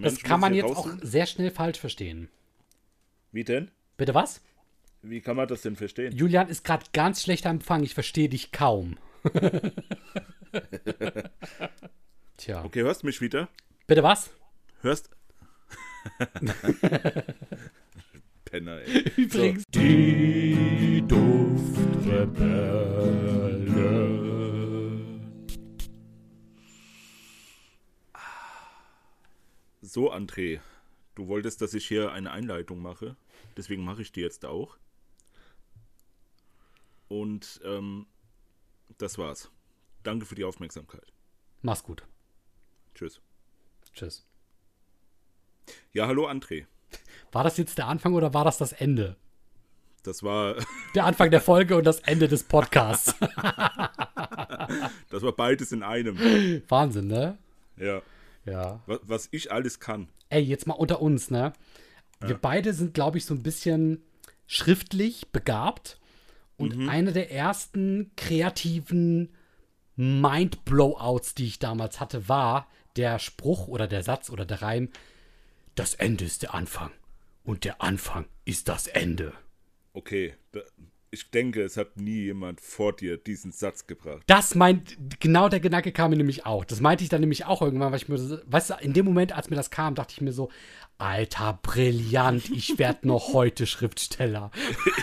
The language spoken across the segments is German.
Das kann man jetzt auch sehr schnell falsch verstehen. Wie denn? Bitte was? Wie kann man das denn verstehen? Julian ist gerade ganz schlecht am Empfang. Ich verstehe dich kaum. Tja. Okay, hörst du mich wieder? Bitte was? Hörst. Penner, ey. Übrigens. Die Duftrebelle. So, André, du wolltest, dass ich hier eine Einleitung mache. Deswegen mache ich die jetzt auch. Und ähm, das war's. Danke für die Aufmerksamkeit. Mach's gut. Tschüss. Tschüss. Ja, hallo André. War das jetzt der Anfang oder war das das Ende? Das war, Der Anfang der Folge und das Ende des Podcasts. das war beides in einem. Wahnsinn, ne? Ja. Ja. Was, was ich alles kann. Ey, jetzt mal unter uns, ne? Wir beide sind, glaube ich, so ein bisschen schriftlich begabt. Und eine der ersten kreativen Mind-Blowouts, die ich damals hatte, war der Spruch oder der Satz oder der Reim: Das Ende ist der Anfang. Und der Anfang ist das Ende. Okay, ich denke, es hat nie jemand vor dir diesen Satz gebracht. Das meint, genau der Gedanke kam mir nämlich auch. Das meinte ich dann nämlich auch irgendwann, weil ich mir, weißt du, in dem Moment, als mir das kam, dachte ich mir so, Alter, brillant, ich werde noch heute Schriftsteller.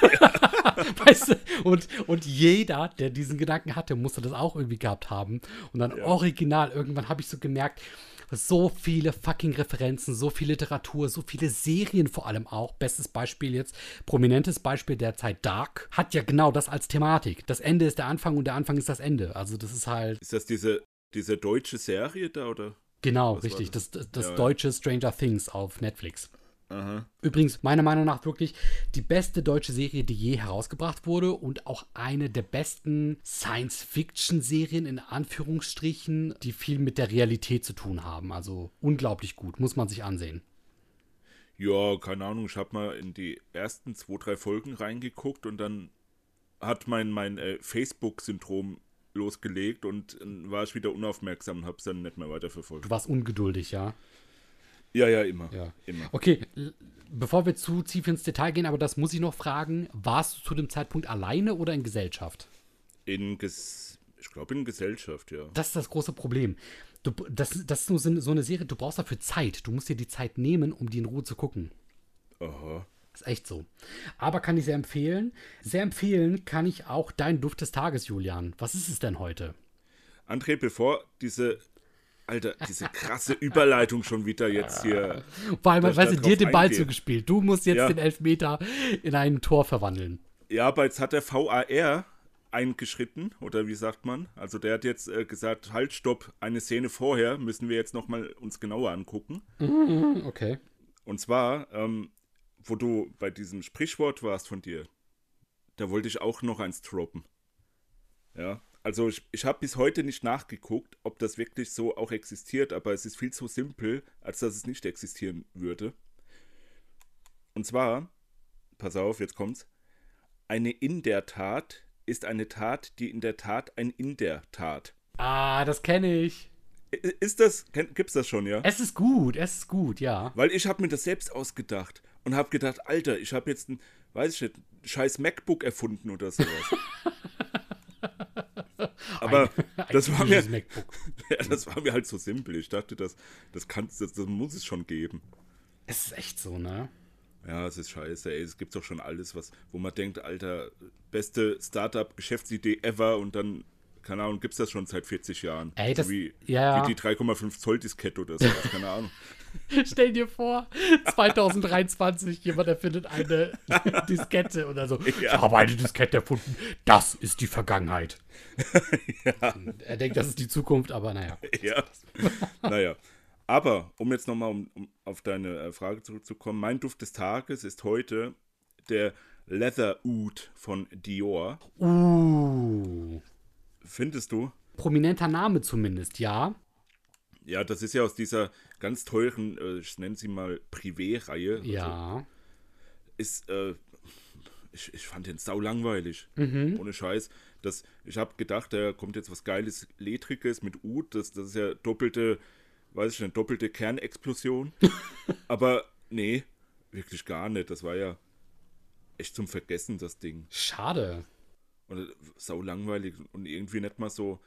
weißt du, und, und jeder, der diesen Gedanken hatte, musste das auch irgendwie gehabt haben. Und dann original, irgendwann habe ich so gemerkt, so viele fucking Referenzen, so viel Literatur, so viele Serien vor allem auch. Bestes Beispiel jetzt, prominentes Beispiel der Zeit Dark, hat ja genau das als Thematik. Das Ende ist der Anfang und der Anfang ist das Ende. Also das ist halt, Ist das diese, diese deutsche Serie da oder? genau, war richtig, das? das, das, ja. deutsche Stranger Things auf Netflix. Aha. Übrigens, meiner Meinung nach wirklich die beste deutsche Serie, die je herausgebracht wurde und auch eine der besten Science-Fiction-Serien in Anführungsstrichen, die viel mit der Realität zu tun haben. Also unglaublich gut, muss man sich ansehen. Ja, keine Ahnung, ich habe mal in die ersten zwei, drei Folgen reingeguckt und dann hat mein, mein äh, Facebook-Syndrom losgelegt und äh, war ich wieder unaufmerksam und habe es dann nicht mehr weiterverfolgt. Du warst ungeduldig, ja? Ja, ja, immer. Ja. Immer. Okay, bevor wir zu tief ins Detail gehen, aber das muss ich noch fragen, warst du zu dem Zeitpunkt alleine oder in Gesellschaft? In, Ges ich glaube, in Gesellschaft, ja. Das ist das große Problem. Du, das, das ist nur so so eine Serie, du brauchst dafür Zeit. Du musst dir die Zeit nehmen, um die in Ruhe zu gucken. Aha. Ist echt so. Aber kann ich sehr empfehlen. Sehr empfehlen kann ich auch deinen Duft des Tages, Julian. Was ist es denn heute? André, bevor diese, Alter, diese krasse Überleitung schon wieder jetzt hier. Vor allem, weißt du, dir den Ball eingehen? zugespielt. Du musst jetzt Ja. den Elfmeter in ein Tor verwandeln. Ja, aber jetzt hat der VAR eingeschritten, oder wie sagt man? Also der hat jetzt äh, gesagt, halt, stopp, eine Szene vorher müssen wir jetzt nochmal uns genauer angucken. Okay. Und zwar, ähm, wo du bei diesem Sprichwort warst von dir, da wollte ich auch noch eins droppen. Ja, also ich, ich habe bis heute nicht nachgeguckt, ob das wirklich so auch existiert, aber es ist viel zu simpel, als dass es nicht existieren würde. Und zwar, pass auf, jetzt kommt's, eine in der Tat ist eine Tat, die in der Tat ein in der Tat. Ah, das kenne ich. Ist das, gibt's das schon, ja? Es ist gut, es ist gut, ja. Weil ich habe mir das selbst ausgedacht und habe gedacht, Alter, ich habe jetzt ein, weiß ich nicht, scheiß MacBook erfunden oder sowas. Aber das war mir, Ein MacBook. ja, das war mir halt so simpel. Ich dachte, das, das, kann's, das, das muss es schon geben. Es ist echt so, ne? Ja, es ist scheiße, ey. Es gibt doch schon alles, was, wo man denkt, Alter, beste Startup-Geschäftsidee ever und dann, keine Ahnung, gibt's das schon seit 40 Jahren. Ey, das- so wie, ja. wie die 3,5 Zoll Diskette oder sowas, keine Ahnung. Stell dir vor, 2023, jemand erfindet eine Diskette oder so. Ich habe eine Diskette erfunden. Das ist die Vergangenheit. Er denkt, das ist die Zukunft, aber naja. Ja. naja. Aber, um jetzt nochmal um, um auf deine äh, Frage zurückzukommen, mein Duft des Tages ist heute der Leather Oud von Dior. Uh. Findest du? Prominenter Name zumindest, ja. Ja, das ist ja aus dieser ganz teuren, äh, ich nenne sie mal Privé-Reihe. Also Ja. ist, äh, ich, ich fand den sau langweilig. Mhm. Ohne Scheiß. Das, ich habe gedacht, da kommt jetzt was Geiles, Ledriges mit Oud. Das, das ist ja doppelte weiß ich, eine doppelte Kernexplosion. Aber nee, wirklich gar nicht. Das war ja echt zum Vergessen, das Ding. Schade. Und sau langweilig und irgendwie nicht mal so,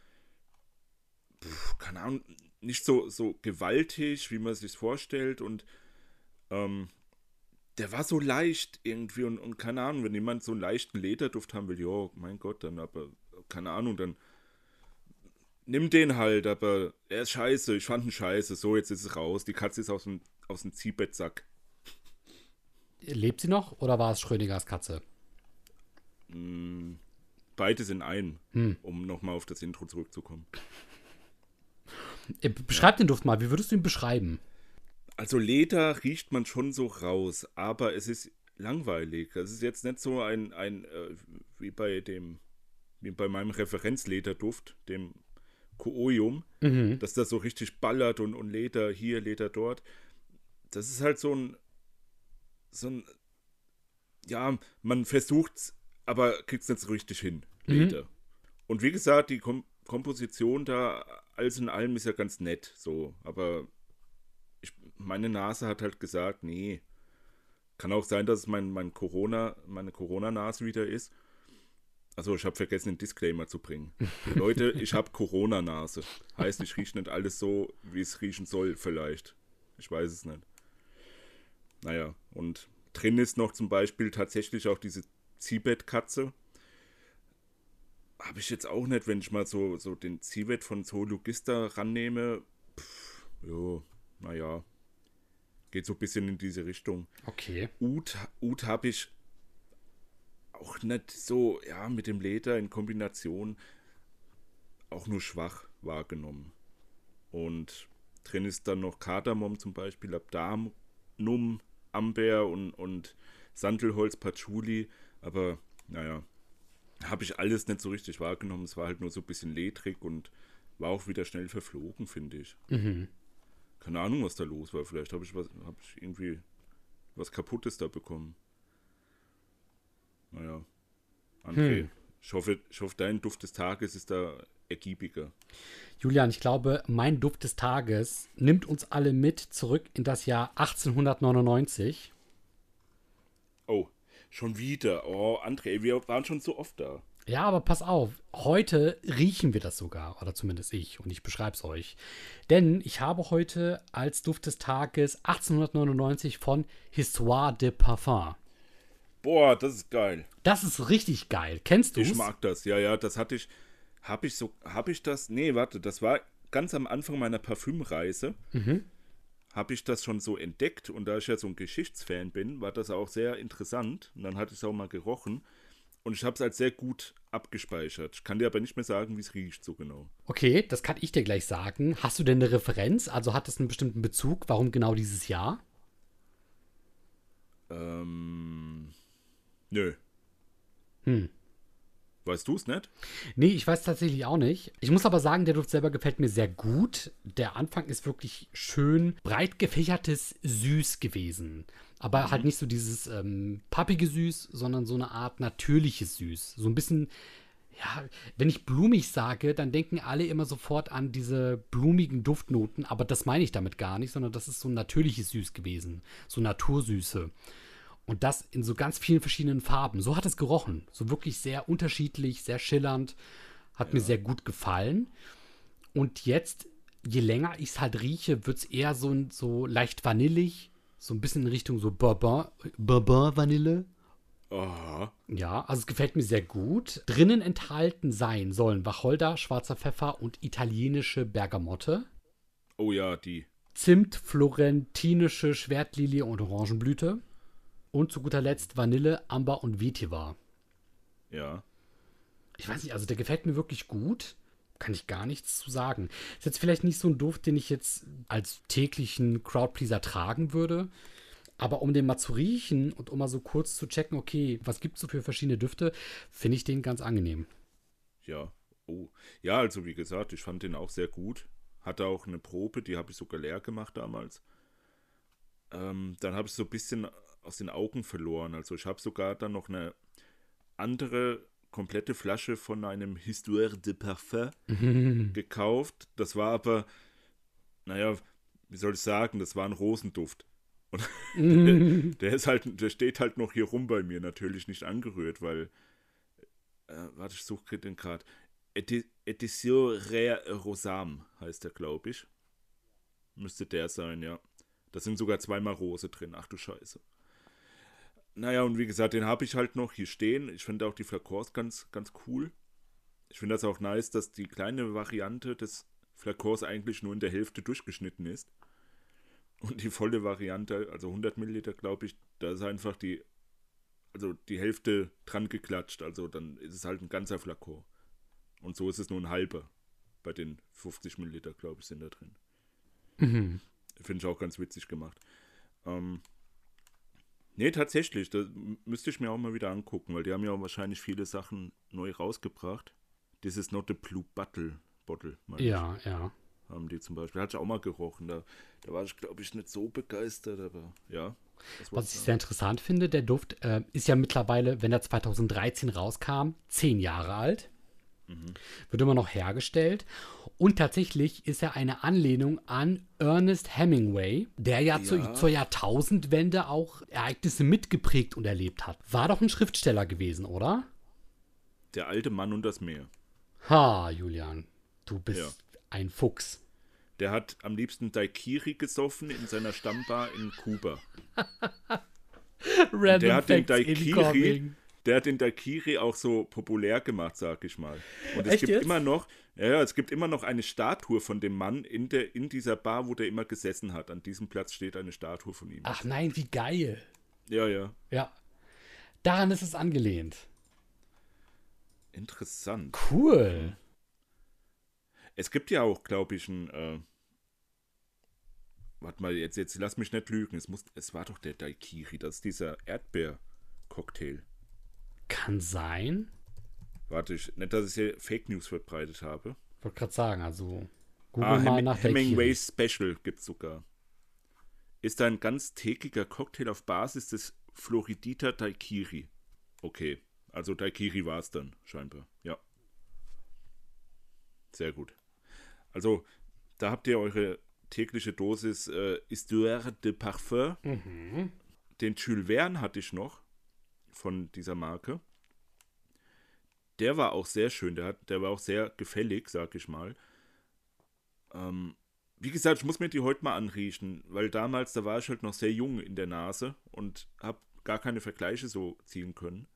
pf, keine Ahnung, nicht so, so gewaltig, wie man sich vorstellt. Und ähm, der war so leicht irgendwie und, und keine Ahnung, wenn jemand so einen leichten Lederduft haben will, ja, mein Gott, dann aber, keine Ahnung, dann nimm den halt, aber er ist scheiße, ich fand ihn scheiße, so, jetzt ist es raus. Die Katze ist aus dem, aus dem Ziehbettsack. Lebt sie noch oder war es Schrödingers Katze? Mm, Beides in einem, Hm. um nochmal auf das Intro zurückzukommen. Äh, Beschreib den Duft mal. Wie würdest du ihn beschreiben? Also Leder riecht man schon so raus, aber es ist langweilig. Es ist jetzt nicht so ein, ein äh, wie bei dem, wie bei meinem Referenzlederduft, dem Koojum, Mhm. dass das so richtig ballert und, und Leder hier, Leder dort. Das ist halt so ein, so ein, ja, man versucht's, aber kriegt's nicht so richtig hin, Leder. Und wie gesagt, die Kom Komposition da, alles in allem ist ja ganz nett, so, aber ich, meine Nase hat halt gesagt, nee. Kann auch sein, dass es mein, mein Corona, meine Corona-Nase wieder ist. Also ich habe vergessen, den Disclaimer zu bringen. Leute, ich habe Corona-Nase. Heißt, ich rieche nicht alles so, wie es riechen soll, vielleicht. Ich weiß es nicht. Naja, und drin ist noch zum Beispiel tatsächlich auch diese Ziehbettkatze. Habe ich jetzt auch nicht, wenn ich mal so, so den Ziehbett von Zoologista rannehme. Pff, jo, naja. Geht so ein bisschen in diese Richtung. Okay. Ut, Ut habe ich auch nicht so, ja, mit dem Leder in Kombination auch nur schwach wahrgenommen. Und drin ist dann noch Kardamom zum Beispiel, Abdanum, Amber und, und Sandelholz, Patchouli. Aber naja, habe ich alles nicht so richtig wahrgenommen. Es war halt nur so ein bisschen ledrig und war auch wieder schnell verflogen, finde ich. Mhm. Keine Ahnung, was da los war. Vielleicht habe ich was, habe ich irgendwie was Kaputtes da bekommen. Naja. André, Hm. ich, hoffe, ich hoffe, dein Duft des Tages ist da ergiebiger. Julian, ich glaube, mein Duft des Tages nimmt uns alle mit zurück in das Jahr 1899. Oh, schon wieder. Oh, André, wir waren schon so oft da. Ja, aber pass auf, heute riechen wir das sogar, oder zumindest ich, und ich beschreibe es euch. Denn ich habe heute als Duft des Tages 1899 von Histoire de Parfum. Boah, das ist geil. Das ist richtig geil. Kennst du Ich mag das. Ja, ja, das hatte ich. Habe ich so. Habe ich das? Nee, warte, das war ganz am Anfang meiner Parfümreise. Mhm. Habe ich das schon so entdeckt und da ich ja so ein Geschichtsfan bin, war das auch sehr interessant. Und dann hatte ich es auch mal gerochen. Und ich habe es als sehr gut abgespeichert. Ich kann dir aber nicht mehr sagen, wie es riecht so genau. Okay, das kann ich dir gleich sagen. Hast du denn eine Referenz? Also hat es einen bestimmten Bezug? Warum genau dieses Jahr? Ähm. Nö. Hm. Weißt du es nicht? Nee, ich weiß tatsächlich auch nicht. Ich muss aber sagen, der Duft selber gefällt mir sehr gut. Der Anfang ist wirklich schön breit gefächertes Süß gewesen. Aber halt nicht so dieses ähm, pappige Süß, sondern so eine Art natürliches Süß. So ein bisschen, ja, wenn ich blumig sage, dann denken alle immer sofort an diese blumigen Duftnoten. Aber das meine ich damit gar nicht, sondern das ist so ein natürliches Süß gewesen. So Natursüße. Und das in so ganz vielen verschiedenen Farben. So hat es gerochen. So wirklich sehr unterschiedlich, sehr schillernd. Hat mir sehr gut gefallen. Und jetzt, je länger ich es halt rieche, wird es eher so, so leicht vanillig. So ein bisschen in Richtung so Bourbon, Bourbon-Vanille. Aha. Ja, also es gefällt mir sehr gut. Drinnen enthalten sein sollen Wacholder, schwarzer Pfeffer und italienische Bergamotte. Oh ja, die. Zimt, florentinische Schwertlilie und Orangenblüte. Und zu guter Letzt Vanille, Amber und Vetiver. Ja. Ich weiß nicht, also der gefällt mir wirklich gut. Kann ich gar nichts zu sagen. Ist jetzt vielleicht nicht so ein Duft, den ich jetzt als täglichen Crowdpleaser tragen würde. Aber um den mal zu riechen und um mal so kurz zu checken, okay, was gibt es so für verschiedene Düfte, finde ich den ganz angenehm. Ja. Oh. Ja, also wie gesagt, ich fand den auch sehr gut. Hatte auch eine Probe, die habe ich sogar leer gemacht damals. Ähm, dann habe ich so ein bisschen aus den Augen verloren. Also ich habe sogar dann noch eine andere komplette Flasche von einem Histoire de Parfum gekauft. Das war aber, naja, wie soll ich sagen, das war ein Rosenduft. Und der, der ist halt, der steht halt noch hier rum bei mir, natürlich nicht angerührt, weil, äh, warte, ich suche den gerade. Edi- Edition Rare Rosam heißt der, glaube ich. Müsste der sein, ja. Da sind sogar zweimal Rose drin, ach du Scheiße. Naja, und wie gesagt, den habe ich halt noch hier stehen. Ich finde auch die Flakors ganz, ganz cool. Ich finde das auch nice, dass die kleine Variante des Flakors eigentlich nur in der Hälfte durchgeschnitten ist. Und die volle Variante, also 100 Milliliter, glaube ich, da ist einfach die, also die Hälfte dran geklatscht. Also dann ist es halt ein ganzer Flakor. Und so ist es nur ein halber. Bei den 50 Milliliter, glaube ich, sind da drin. Mhm. Finde ich auch ganz witzig gemacht. Ähm, nee, tatsächlich, das müsste ich mir auch mal wieder angucken, weil die haben ja auch wahrscheinlich viele Sachen neu rausgebracht. This is not a blue bottle, bottle meine ich Ja, ja. haben die zum Beispiel. Hatte ich auch mal gerochen. Da, da war ich, glaube ich, nicht so begeistert, aber ja. das Was ich sehr interessant finde, der Duft äh, ist ja mittlerweile, wenn er 2013 rauskam, zehn Jahre alt. Wird immer noch hergestellt. Und tatsächlich ist er eine Anlehnung an Ernest Hemingway, der ja, Zu, Ja. zur Jahrtausendwende auch Ereignisse mitgeprägt und erlebt hat. War doch ein Schriftsteller gewesen, oder? Der alte Mann und das Meer. Ha, Julian, du bist Ja. ein Fuchs. Der hat am liebsten Daikiri gesoffen in seiner Stammbar in Kuba. Random Der hat den Daikiri. Der hat den Daikiri auch so populär gemacht, sag ich mal. Und es Echt gibt jetzt? immer noch, ja, es gibt immer noch eine Statue von dem Mann in, der, in dieser Bar, wo der immer gesessen hat. An diesem Platz steht eine Statue von ihm. Ach nein, wie geil. Ja, ja. Ja. Daran ist es angelehnt. Interessant. Cool. Es gibt ja auch, glaube ich, ein. Äh, warte mal, jetzt, jetzt lass mich nicht lügen. Es, muss, es war doch der Daikiri, das ist dieser Erdbeer-Cocktail. Kann sein. Warte, ich, nicht, dass ich hier Fake News verbreitet habe. Wollte gerade sagen, also google Ah, mal Hem nach der Hemingway Kiri. Special gibt es sogar. Ist ein ganz tägiger Cocktail auf Basis des Floridita Daikiri. Okay, also Daikiri war es dann, scheinbar. Ja. Sehr gut. Also, da habt ihr eure tägliche Dosis äh, Histoire de Parfum. Den Jules Verne hatte ich noch von dieser Marke. Der war auch sehr schön, der, hat, der war auch sehr gefällig, sag ich mal. Ähm, wie gesagt, ich muss mir die heute mal anriechen, weil damals, da war ich halt noch sehr jung in der Nase und habe gar keine Vergleiche so ziehen können.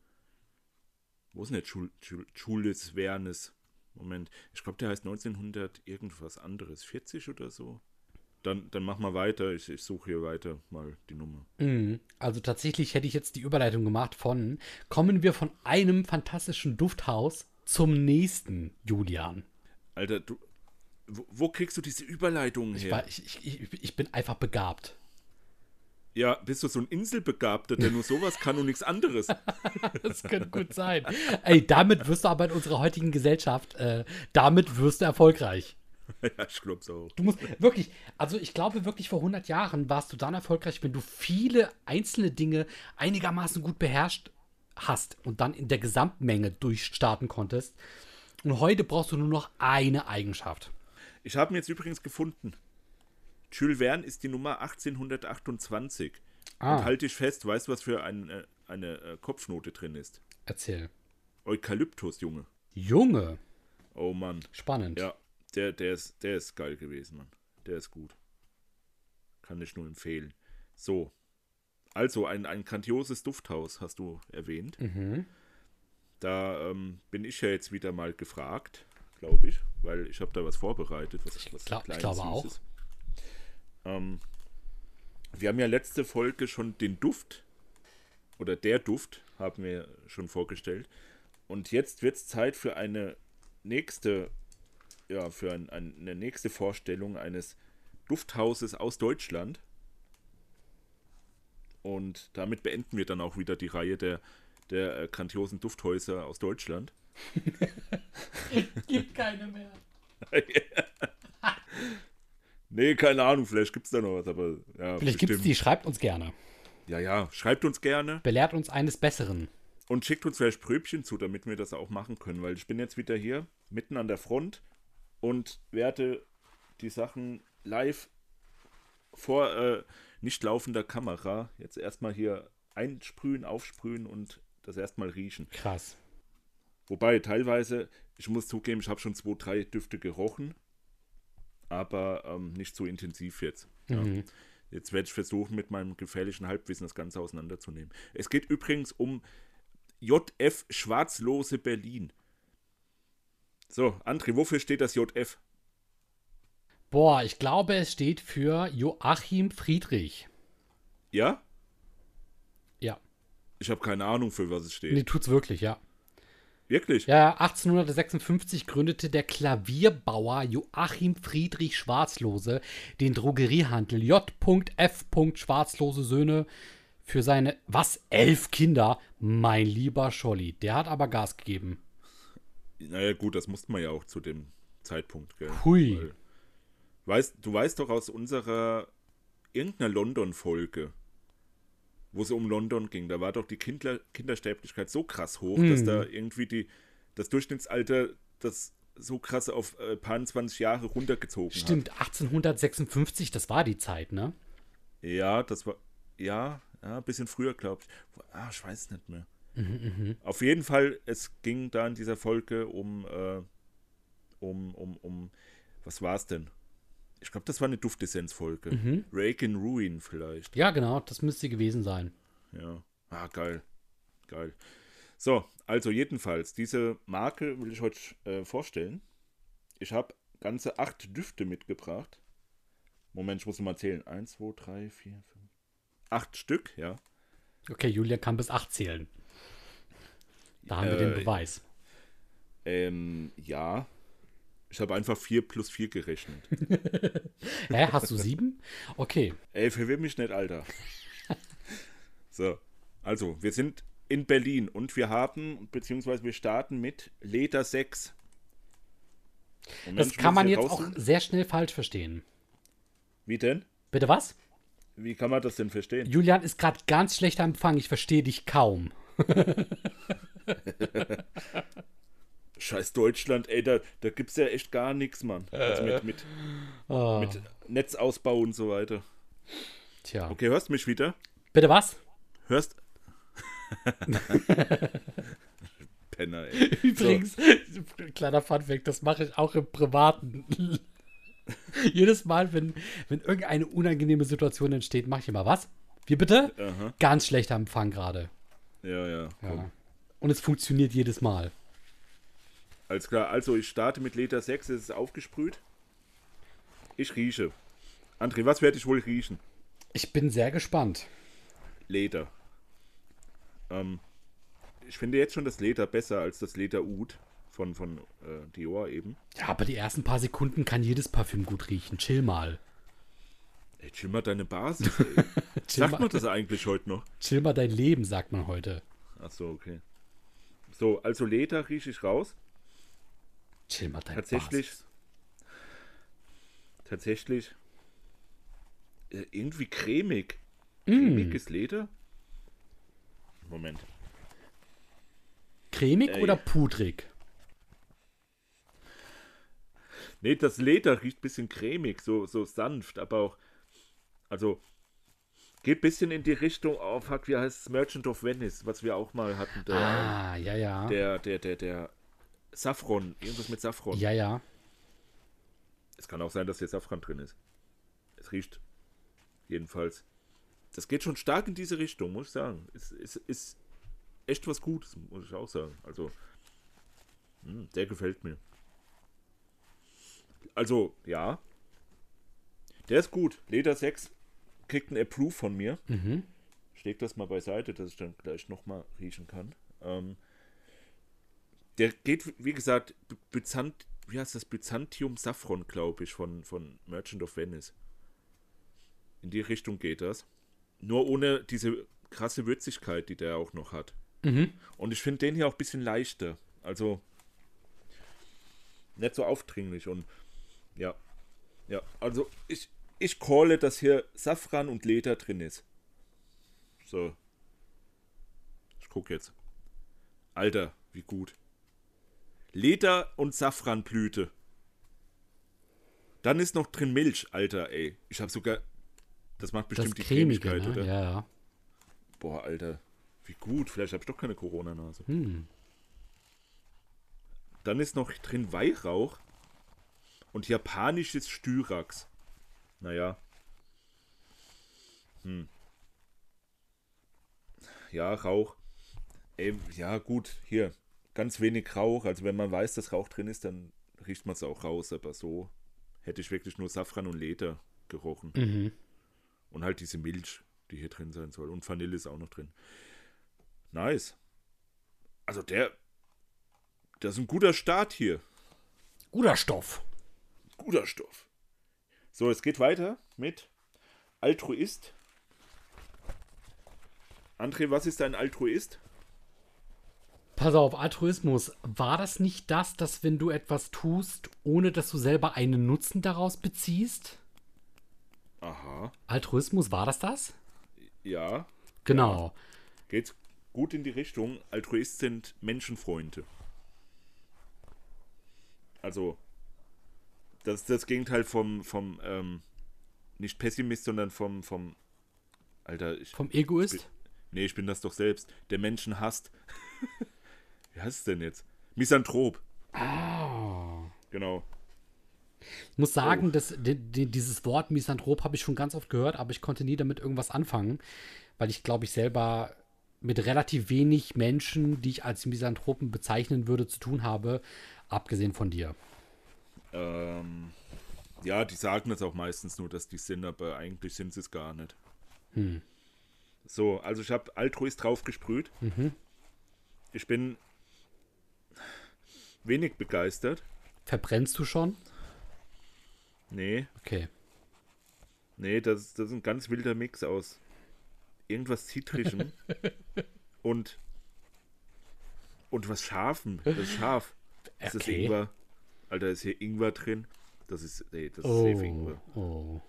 Wo ist denn der Jul- Jul- Jules Vernes? Moment, ich glaube, der heißt 1900 irgendwas anderes, 40 oder so. Dann, dann mach mal weiter, ich, ich suche hier weiter mal die Nummer. Mhm. Also tatsächlich hätte ich jetzt die Überleitung gemacht von, kommen wir von einem fantastischen Dufthaus zum nächsten, Julian. Alter, du, wo, wo kriegst du diese Überleitungen Ich, her? war, ich, ich, ich, ich bin einfach begabt. Ja, bist du so ein Inselbegabter, der nur sowas kann und nichts anderes? Das könnte gut sein. Ey, damit wirst du aber in unserer heutigen Gesellschaft, äh, damit wirst du erfolgreich. ja, ich glaub's auch. Du musst wirklich, also ich glaube wirklich vor 100 Jahren warst du dann erfolgreich, wenn du viele einzelne Dinge einigermaßen gut beherrscht hast und dann in der Gesamtmenge durchstarten konntest. Und heute brauchst du nur noch eine Eigenschaft. Ich habe ihn jetzt übrigens gefunden. Jules Verne ist die Nummer 1828. Ah. Und halte ich fest, weißt du, was für ein, äh, eine äh, Kopfnote drin ist? Erzähl. Eukalyptus, Junge. Junge, Oh Mann. spannend. Ja, der, der, ist, der ist geil gewesen, Mann. Der ist gut. Kann ich nur empfehlen. So. Also, ein, ein grandioses Dufthaus hast du erwähnt. Mhm. Da ähm, bin ich ja jetzt wieder mal gefragt, glaube ich, weil ich habe da was vorbereitet. Was, was glaub- ich glaube auch. Ähm, wir haben ja letzte Folge schon den Duft oder der Duft haben wir schon vorgestellt. Und jetzt wird es Zeit für eine nächste, ja, für ein, ein, eine nächste Vorstellung eines Dufthauses aus Deutschland. Und damit beenden wir dann auch wieder die Reihe der, der äh, grandiosen Dufthäuser aus Deutschland. Gibt keine mehr. Nee, keine Ahnung, vielleicht gibt es da noch was, aber ja. Vielleicht gibt es die, schreibt uns gerne. Ja, ja, schreibt uns gerne Belehrt uns eines Besseren. und schickt uns vielleicht Pröbchen zu, damit wir das auch machen können, weil ich bin jetzt wieder hier, mitten an der Front und werde die Sachen live vor äh, nicht laufender Kamera jetzt erstmal hier einsprühen, aufsprühen und das erstmal riechen. Krass. Wobei teilweise, ich muss zugeben, ich habe schon zwei, drei Düfte gerochen, aber ähm, nicht so intensiv jetzt. Ja. Mhm. Jetzt werde ich versuchen, mit meinem gefährlichen Halbwissen das Ganze auseinanderzunehmen. Es geht übrigens um JF Schwarzlose Berlin. So, André, wofür steht das JF? Boah, ich glaube, es steht für Joachim Friedrich. Ja? Ja. Ich habe keine Ahnung, für was es steht. Nee, tut's wirklich, ja. Wirklich? Ja, 1856 gründete der Klavierbauer Joachim Friedrich Schwarzlose den Drogeriehandel J.F. Schwarzlose Söhne für seine, was, elf Kinder? Mein lieber Scholli. Der hat aber Gas gegeben. Naja, gut, das musste man ja auch zu dem Zeitpunkt, gell? Hui. Weil, weißt, du weißt doch aus unserer irgendeiner London-Folge, wo es um London ging, da war doch die Kinder, Kindersterblichkeit so krass hoch, Mhm. dass da irgendwie die, das Durchschnittsalter das so krass auf äh, paar 20 Jahre runtergezogen Stimmt, 1856, das war die Zeit, ne? hat. Ja, das war, ja, ja, ein bisschen früher, glaube ich. Ah, ich weiß nicht mehr. Mhm, Auf jeden Fall, es ging da in dieser Folge um, äh, um, um, um, was war es denn? Ich glaube, das war eine Duftessenz-Folge. Mhm. Reagan Ruin vielleicht. Ja, genau, das müsste gewesen sein. Ja. Ah, geil. Geil. So, also jedenfalls, diese Marke will ich heute äh, vorstellen. Ich habe ganze acht Düfte mitgebracht. Moment, ich muss mal zählen. Eins, zwei, drei, vier, fünf. Acht Stück, ja. Okay, Julia kann bis 8 zählen. Da haben wir den Äh, Beweis. Ähm, ja. Ich habe einfach vier plus vier gerechnet. Hä, hast du sieben? Okay. Ey, verwirr mich nicht, Alter. so, also, wir sind in Berlin und wir haben, beziehungsweise wir starten mit Leder 6. Moment, Das kann man jetzt auch sehr schnell falsch verstehen. Wie denn? Bitte was? Wie kann man das denn verstehen? Julian ist gerade ganz schlecht am Empfang. Ich verstehe dich kaum. Scheiß Deutschland, ey, da, da gibt's ja echt gar nichts, Mann. Also mit, mit, Oh, mit Netzausbau und so weiter. tja. Okay, hörst du mich wieder? Bitte was? Hörst. Penner, ey. Übrigens, kleiner Funfact, das mache ich auch im Privaten. Jedes Mal, wenn, wenn irgendeine unangenehme Situation entsteht, mache ich immer was? Wie bitte? Aha. Ganz schlechter Empfang gerade. Ja, ja. Komm. Ja. Und es funktioniert jedes Mal. Alles klar, also ich starte mit Leder 6, es ist aufgesprüht. Ich rieche. André, was werde ich wohl riechen? Ich bin sehr gespannt. Leder. Ähm, ich finde jetzt schon das Leder besser als das Leder Oud von, von äh, Dior eben. Ja, aber die ersten paar Sekunden kann jedes Parfüm gut riechen. Chill mal. Ey, chill mal deine Basis, Sagt man das eigentlich heute noch? chill mal dein Leben, sagt man heute. Ach so, okay. So, also Leder rieche ich raus. Chill mal dein Tatsächlich. Basis. Tatsächlich. Äh, irgendwie cremig. Mm. Cremiges Leder? Moment. Cremig Ey. oder pudrig? Nee, das Leder riecht ein bisschen cremig, so, so sanft, aber auch. Also. Geht ein bisschen in die Richtung, oh fuck, wie heißt es? Merchant of Venice, was wir auch mal hatten. Der, Ah, ja, ja. der, der, der, der Saffron, irgendwas mit Saffron. Ja, ja. Es kann auch sein, dass hier Safran drin ist. Es riecht jedenfalls. Das geht schon stark in diese Richtung, muss ich sagen. Es ist, ist echt was Gutes, muss ich auch sagen. Also, hm, der gefällt mir. Also, ja. Der ist gut. Leder 6 kriegt ein Approve von mir. Mhm. Ich das mal beiseite, dass ich dann gleich nochmal riechen kann. Ähm, der geht, wie gesagt, Byzant, wie heißt das? Byzantium Saffron, glaube ich, von, von Merchant of Venice. In die Richtung geht das. Nur ohne diese krasse Würzigkeit, die der auch noch hat. Mhm. Und ich finde den hier auch ein bisschen leichter. Also nicht so aufdringlich und ja. Ja, also ich, ich calle, dass hier Safran und Leder drin ist. So. Ich gucke jetzt. Alter, wie gut. Leder und Safranblüte. Dann ist noch drin Milch, Alter, ey. Ich habe sogar Das macht bestimmt das die cremige, Cremigkeit, ne? oder? Ja, ja. Boah, Alter. Wie gut. Vielleicht habe ich doch keine Corona-Nase. Hm. Dann ist noch drin Weihrauch und japanisches Styrax. Naja. Hm. Ja, Rauch. Ey, ja, gut, hier. Ganz wenig Rauch. Also, wenn man weiß, dass Rauch drin ist, dann riecht man es auch raus. Aber so hätte ich wirklich nur Safran und Leder gerochen. Mhm. Und halt diese Milch, die hier drin sein soll. Und Vanille ist auch noch drin. Nice. Also, der. Das ist ein guter Start hier. Guter Stoff. Guter Stoff. So, es geht weiter mit Altruist. André, was ist ein Altruist? Pass auf, Altruismus. War das nicht das, dass wenn du etwas tust, ohne dass du selber einen Nutzen daraus beziehst? Aha, Altruismus, war das das? ja. Genau. Geht gut in die Richtung. Altruist sind Menschenfreunde. Also, das ist das Gegenteil vom, vom ähm, nicht Pessimist, sondern vom, vom, Alter, ich, Vom Egoist? nee, ich bin das doch selbst. Der Menschen hasst. Wie heißt es denn jetzt? Misanthrop. Ah. Genau. Ich muss sagen, dass di- di- dieses Wort Misanthrop habe ich schon ganz oft gehört, aber ich konnte nie damit irgendwas anfangen, weil ich glaube, ich selber mit relativ wenig Menschen, die ich als Misanthropen bezeichnen würde, zu tun habe, abgesehen von dir. Ähm, ja, die sagen das auch meistens nur, dass die sind, aber eigentlich sind sie es gar nicht. Hm. So, also ich habe Altruist draufgesprüht. Mhm. Ich bin wenig begeistert. Verbrennst du schon? Nee, Okay. nee, das, das ist ein ganz wilder Mix aus irgendwas Zitrischem und und was Scharfem. Das ist scharf. Das ist Okay. Ingwer. Alter, ist hier Ingwer drin. Das ist, nee, das ist Oh, safe Ingwer. oh.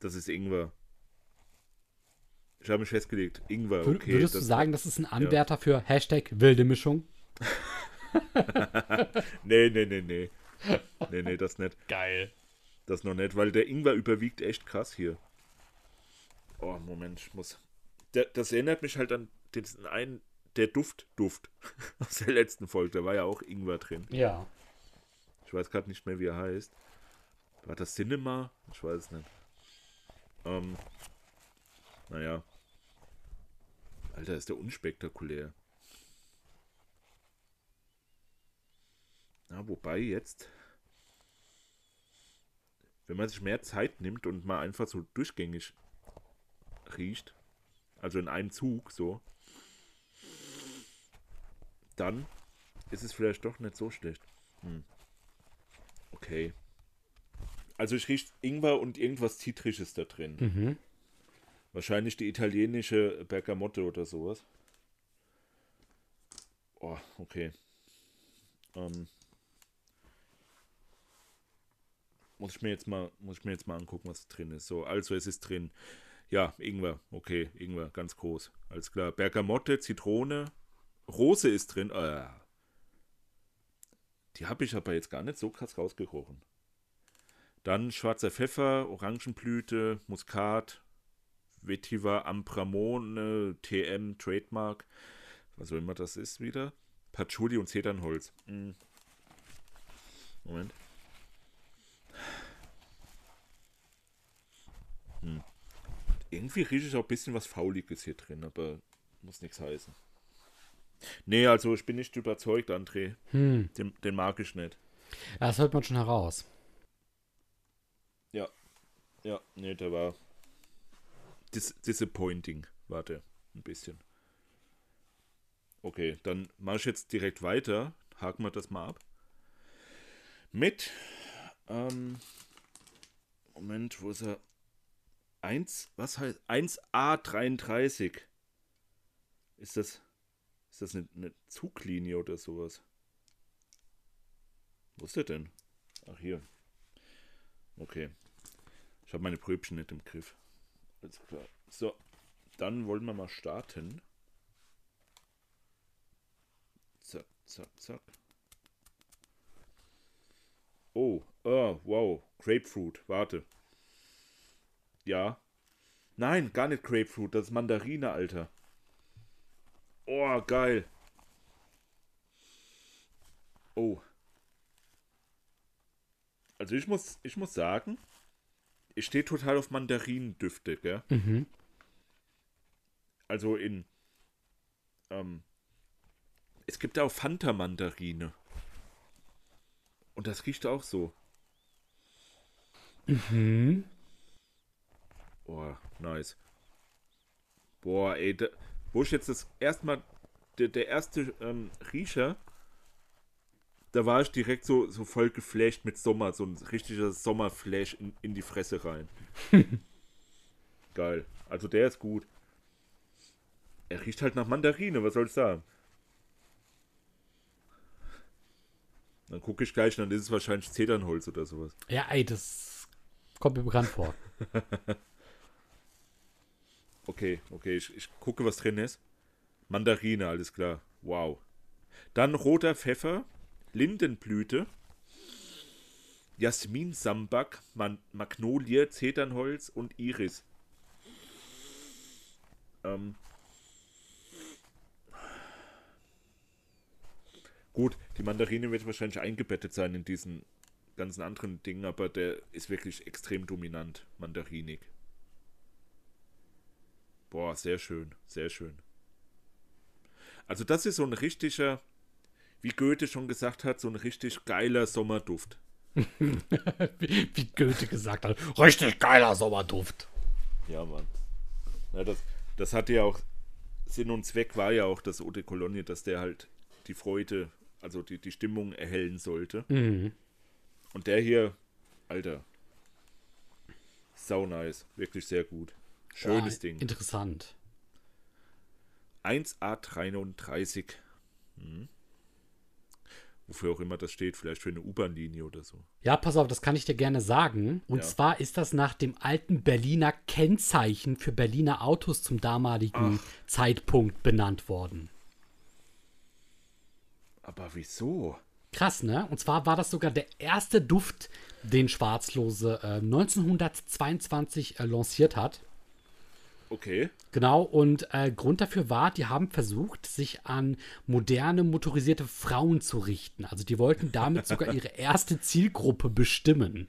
Das ist Ingwer. Ich habe mich festgelegt. Ingwer, okay. Würdest du sagen, das ist ein Anwärter für Hashtag wilde Mischung? Nee, nee, nee, nee. Nee, nee, das nicht. Geil. Das noch nicht, weil der Ingwer überwiegt echt krass hier. Oh, Moment, ich muss. Der, das erinnert mich halt an den einen, der Duft, Duft aus der letzten Folge. Da war ja auch Ingwer drin. Ja. Ich weiß gerade nicht mehr, wie er heißt. War das Cinema? Ich weiß es nicht. Ähm, naja. Alter, ist der unspektakulär. Na, wobei jetzt, wenn man sich mehr Zeit nimmt und mal einfach so durchgängig riecht, also in einem Zug so, dann ist es vielleicht doch nicht so schlecht. Hm. Okay. Also ich rieche Ingwer und irgendwas Zitrisches da drin. Mhm. Wahrscheinlich die italienische Bergamotte oder sowas. Oh, okay. Ähm, muss ich mir jetzt mal, muss ich mir jetzt mal angucken, was drin ist. So, also es ist drin. Ja, Ingwer, okay, Ingwer, ganz groß. Alles klar. Bergamotte, Zitrone, Rose ist drin. Äh, die habe ich aber jetzt gar nicht so krass rausgerochen. Dann schwarzer Pfeffer, Orangenblüte, Muskat, Vetiver Ampramone, TM, Trademark, was auch immer das ist wieder. Patchouli und Zedernholz. Mm. Moment. Hm. Irgendwie rieche ich auch ein bisschen was Fauliges hier drin, aber muss nichts heißen. Nee, also ich bin nicht überzeugt, André. Hm. Den, den mag ich nicht. Ja, Das hört man schon heraus. Ja. Ja, nee, der war dis disappointing, war der ein bisschen. Okay, dann mache ich jetzt direkt weiter. Haken wir das mal ab. Mit, ähm, Moment, wo ist er? 1, was heißt 1A33? Ist das, ist das eine, eine Zuglinie oder sowas? Wo ist der denn? Ach, hier. Okay. Ich habe meine Pröbchen nicht im Griff. Alles klar. So, dann wollen wir mal starten. Zack, zack, zack. Oh, oh, wow. Grapefruit, warte. Ja. Nein, gar nicht Grapefruit, das ist Mandarine, Alter. Oh, geil. Oh. Also ich muss, ich muss sagen, ich stehe total auf Mandarinendüfte, gell? Mhm. Also in. Ähm, es gibt auch Fanta-Mandarine. Und das riecht auch so. Mhm. Boah, nice. Boah, ey, da, wo ich jetzt das erstmal, der, der erste ähm, Riecher, da war ich direkt so, so voll geflasht mit Sommer, so ein richtiger Sommerflash in, in die Fresse rein. Geil. Also der ist gut. Er riecht halt nach Mandarine, was soll ich sagen? Dann gucke ich gleich, dann ist es wahrscheinlich Zedernholz oder sowas. Ja, ey, das kommt mir bekannt vor. Okay, okay, ich, ich gucke, was drin ist. Mandarine, alles klar. Wow. Dann roter Pfeffer, Lindenblüte, Jasmin-Sambak, Magnolie, Zedernholz und Iris. Ähm. Gut, die Mandarine wird wahrscheinlich eingebettet sein in diesen ganzen anderen Dingen, aber der ist wirklich extrem dominant, mandarinig. Boah, sehr schön, sehr schön. Also das ist so ein richtiger, wie Goethe schon gesagt hat, so ein richtig geiler Sommerduft. wie, wie Goethe gesagt hat, richtig geiler Sommerduft. Ja, Mann. Ja, das, das hatte ja auch, Sinn und Zweck war ja auch das Eau de Cologne, dass der halt die Freude, also die, die Stimmung erhellen sollte. Mhm. Und der hier, Alter, sau nice, wirklich sehr gut. Schönes Boah, Ding. Interessant. 1A33. Hm. Wofür auch immer das steht, vielleicht für eine U-Bahn-Linie oder so. Ja, pass auf, das kann ich dir gerne sagen. Und Ja. zwar ist das nach dem alten Berliner Kennzeichen für Berliner Autos zum damaligen Zeitpunkt benannt worden. Aber wieso? Krass, ne? Und zwar war das sogar der erste Duft, den Schwarzlose äh, 1922 äh, lanciert hat. Okay. Genau, und äh, Grund dafür war, die haben versucht, sich an moderne motorisierte Frauen zu richten. Also die wollten damit sogar ihre erste Zielgruppe bestimmen.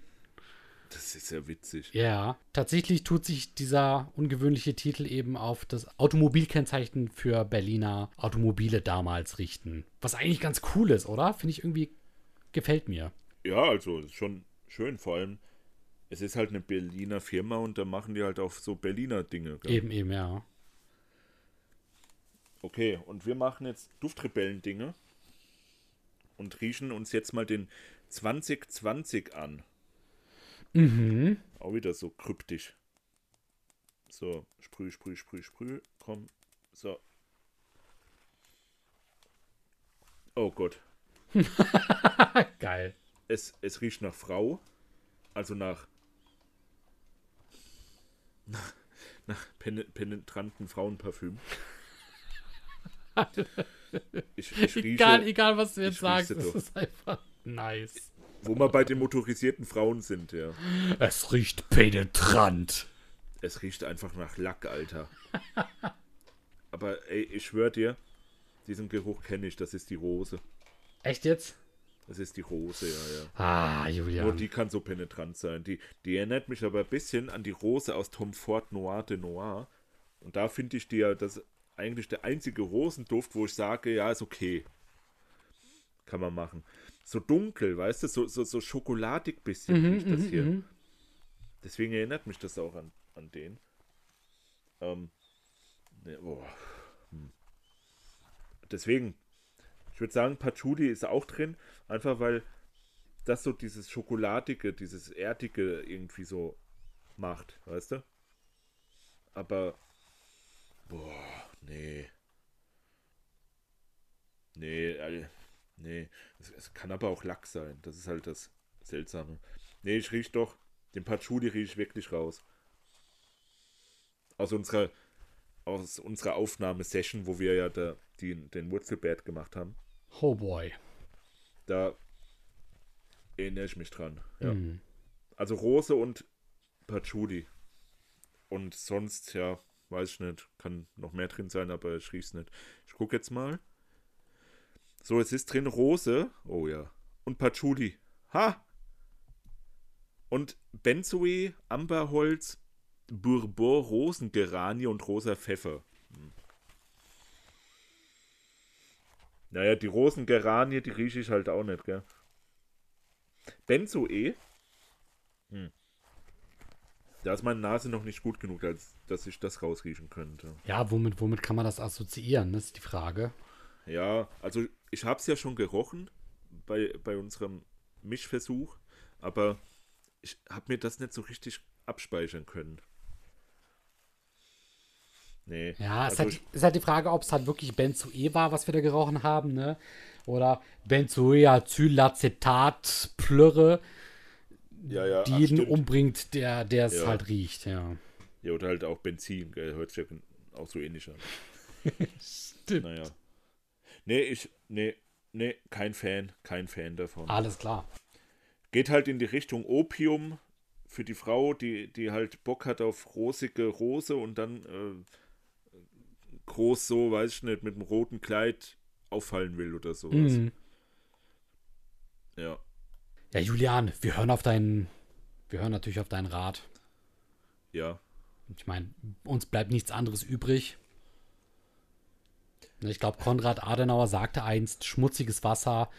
Das ist ja witzig. Ja, tatsächlich tut sich dieser ungewöhnliche Titel eben auf das Automobilkennzeichen für Berliner Automobile damals richten. Was eigentlich ganz cool ist, oder? Finde ich irgendwie, gefällt mir. Ja, also ist schon schön. Vor allem, es ist halt eine Berliner Firma und da machen die halt auch so Berliner Dinge. Gell? Eben, eben, ja. Okay, und wir machen jetzt Duftrebellen-Dinge und riechen uns jetzt mal den 2020 an. Mhm. Auch wieder so kryptisch. So, sprüh, sprüh, sprüh, sprüh. Komm. So. Oh Gott. Geil. Es, es riecht nach Frau. Also nach. Nach, nach pen- penetranten Frauenparfüm. Ich, ich rieche, Egal, egal, was du jetzt sagst, es ist einfach nice. wo wir bei den motorisierten Frauen sind, ja. Es riecht penetrant. Es riecht einfach nach Lack, Alter. Aber ey, ich schwör dir, diesen Geruch kenne ich, das ist die Rose. Echt jetzt? Das ist die Rose, ja, ja. Ah, Nur Julian. die kann so penetrant sein. Die, die erinnert mich aber ein bisschen an die Rose aus Tom Ford Noir de Noir. Und da finde ich die ja, das eigentlich der einzige Rosenduft, wo ich sage, ja, ist okay. Kann man machen. So dunkel, weißt du, so, so, so schokoladig bisschen Mhm, riecht das mhm, hier. mhm. Deswegen erinnert mich das auch an, an den. Ähm, ne, boah. Hm. Deswegen, ich würde sagen, Patchouli ist auch drin, einfach weil das so dieses Schokoladige, dieses Erdige irgendwie so macht, weißt du? Aber, boah, nee. Nee, äh, nee. Es, es kann aber auch Lack sein. Das ist halt das Seltsame. Nee, ich riech doch, den Patchouli riech ich wirklich raus. Aus unserer, aus unserer Aufnahmesession, wo wir ja da, die, den Wurzelbärt gemacht haben. Oh boy. Da erinnere ich mich dran. Ja. Mhm. Also Rose und Patchouli. Und sonst, ja, weiß ich nicht. Kann noch mehr drin sein, aber ich riech's nicht. Ich gucke jetzt mal. So, es ist drin Rose. Oh ja. Und Patchouli. Ha! Und Benzoe, Amberholz, Bourbon, Rosengeranie und rosa Pfeffer. Naja, die Rosengeranie, die rieche ich halt auch nicht, gell? Benzoe. Hm. Da ist meine Nase noch nicht gut genug, als dass ich das rausriechen könnte. Ja, womit, womit kann man das assoziieren, das ist die Frage. Ja, also ich habe es ja schon gerochen bei, bei unserem Mischversuch, aber ich habe mir das nicht so richtig abspeichern können. Nee. Ja, es also ist, halt, ist halt die Frage, ob es halt wirklich Benzoe war, was wir da gerochen haben, ne? Oder Benzoeacylacetat, Plörre, ja, ja, die jeden umbringt, der es ja. halt riecht, ja. Ja, oder halt auch Benzin, gell? hört sich auch so ähnlich an. Stimmt. Naja. Nee, ich, nee, nee, kein Fan, kein Fan davon. Alles klar. Geht halt in die Richtung Opium für die Frau, die, die halt Bock hat auf rosige Rose und dann äh, groß so, weiß ich nicht, mit einem roten Kleid auffallen will oder sowas. Mhm. Ja. Ja, Julian, wir hören auf deinen, wir hören natürlich auf deinen Rat. Ja. Ich meine, uns bleibt nichts anderes übrig. Ich glaube, Konrad Adenauer sagte einst, schmutziges Wasser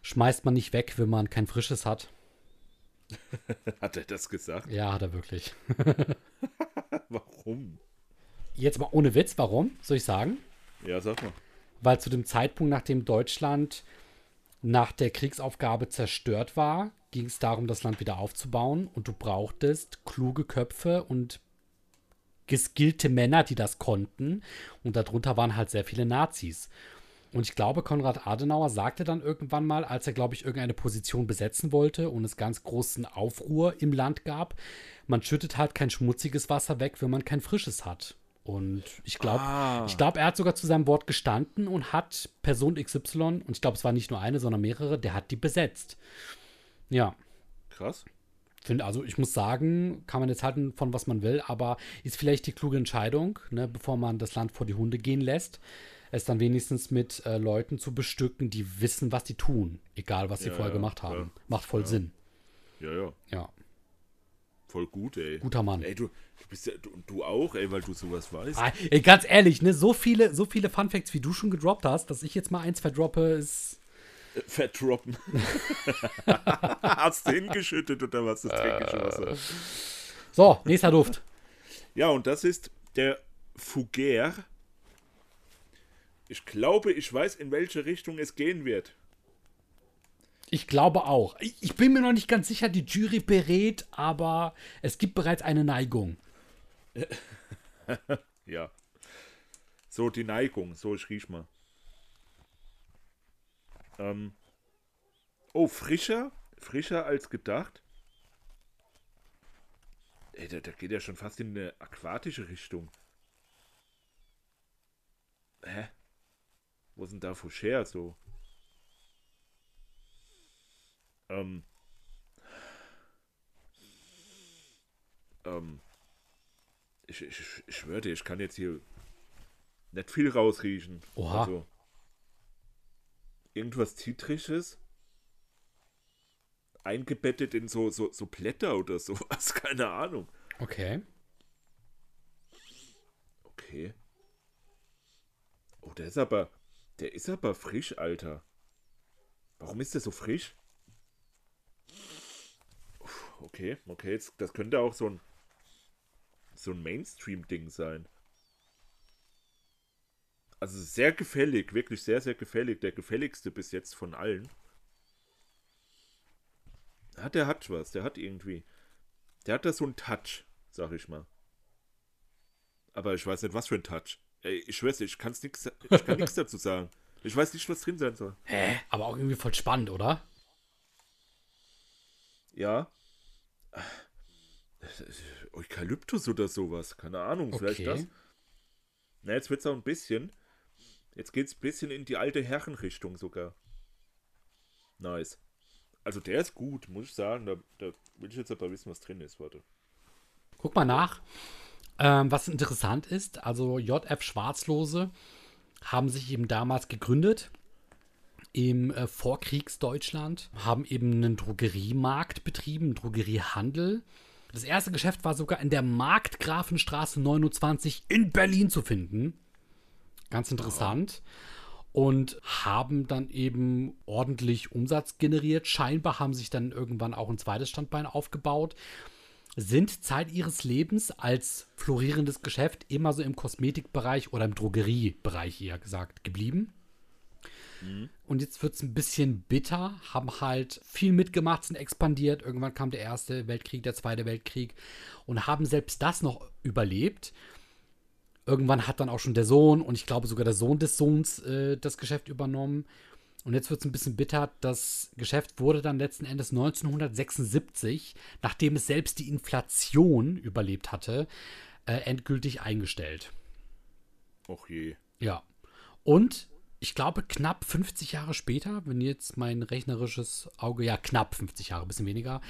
schmeißt man nicht weg, wenn man kein frisches hat. hat er das gesagt? Ja, hat er wirklich. Warum? Jetzt mal ohne Witz, warum, soll ich sagen? Ja, sag mal. Weil zu dem Zeitpunkt, nachdem Deutschland nach der Kriegsaufgabe zerstört war, ging es darum, das Land wieder aufzubauen und du brauchtest kluge Köpfe und geskillte Männer, die das konnten. Und darunter waren halt sehr viele Nazis. Und ich glaube, Konrad Adenauer sagte dann irgendwann mal, als er, glaube ich, irgendeine Position besetzen wollte und es ganz großen Aufruhr im Land gab, man schüttet halt kein schmutziges Wasser weg, wenn man kein frisches hat. Und ich glaube, ah. ich glaube, er hat sogar zu seinem Wort gestanden und hat Person XY, und ich glaube, es war nicht nur eine, sondern mehrere, der hat die besetzt. Ja. Krass. Find, also ich muss sagen, kann man jetzt halten von was man will, aber ist vielleicht die kluge Entscheidung, ne, bevor man das Land vor die Hunde gehen lässt, es dann wenigstens mit äh, Leuten zu bestücken, die wissen, was sie tun, egal was sie ja, vorher ja, gemacht haben. Ja. Macht voll Sinn. Ja, ja. Ja. Voll gut, ey. Guter Mann. Ey, du, du bist ja, du, du auch, ey, weil du sowas weißt. Ah, ey, ganz ehrlich, ne, so viele, so viele Fun Facts, wie du schon gedroppt hast, dass ich jetzt mal eins verdroppe, ist. Äh, verdroppen. hast du hingeschüttet oder was? Das dreckige Wasser. So, nächster Duft. Ja, und das ist der Fougère. Ich glaube, ich weiß, in welche Richtung es gehen wird. Ich glaube auch. Ich bin mir noch nicht ganz sicher, die Jury berät, aber es gibt bereits eine Neigung. ja. So, die Neigung. So, ich riech mal. Ähm. Oh, frischer. Frischer als gedacht. Ey, da, da geht ja schon fast in eine aquatische Richtung. Hä? Wo sind da Foucher so? Ähm, ähm, ich, ich, ich schwöre dir, ich kann jetzt hier nicht viel rausriechen. Oha. Also, irgendwas Zitrisches. Eingebettet in so, so, so Blätter oder sowas. Keine Ahnung. Okay. Okay. Oh, der ist aber. Der ist aber frisch, Alter. Warum ist der so frisch? Okay, okay, jetzt, das könnte auch so ein, so ein Mainstream-Ding sein. Also sehr gefällig, wirklich sehr, sehr gefällig. Der gefälligste bis jetzt von allen. Ja, der hat was, der hat irgendwie. Der hat da so einen Touch, sag ich mal. Aber ich weiß nicht, was für ein Touch. Ey, ich schwör's, ich, kann's nix, ich kann nichts dazu sagen. Ich weiß nicht, was drin sein soll. Hä? Aber auch irgendwie voll spannend, oder? Ja. Eukalyptus oder sowas. Keine Ahnung, okay. vielleicht das. Na, jetzt wird es auch ein bisschen. Jetzt geht es ein bisschen in die alte Herrenrichtung sogar. Nice. Also der ist gut, muss ich sagen. Da, da will ich jetzt aber wissen, was drin ist. Warte. Guck mal nach. Ähm, was interessant ist, also JF Schwarzlose haben sich eben damals gegründet im äh, Vorkriegsdeutschland, haben eben einen Drogeriemarkt betrieben, einen Drogeriehandel. Das erste Geschäft war sogar in der Markgrafenstraße 29 in Berlin zu finden. Ganz interessant. Und haben dann eben ordentlich Umsatz generiert. Scheinbar haben sich dann irgendwann auch ein zweites Standbein aufgebaut. Sind Zeit ihres Lebens als florierendes Geschäft immer so im Kosmetikbereich oder im Drogeriebereich eher gesagt geblieben. Und jetzt wird es ein bisschen bitter, haben halt viel mitgemacht, sind expandiert. Irgendwann kam der Erste Weltkrieg, der Zweite Weltkrieg und haben selbst das noch überlebt. Irgendwann hat dann auch schon der Sohn und ich glaube sogar der Sohn des Sohns äh, das Geschäft übernommen. Und jetzt wird es ein bisschen bitter. Das Geschäft wurde dann letzten Endes 1976, nachdem es selbst die Inflation überlebt hatte, äh, endgültig eingestellt. Och je. Ja. Und ich glaube, knapp 50 Jahre später, wenn jetzt mein rechnerisches Auge, ja, knapp 50 Jahre, ein bisschen weniger,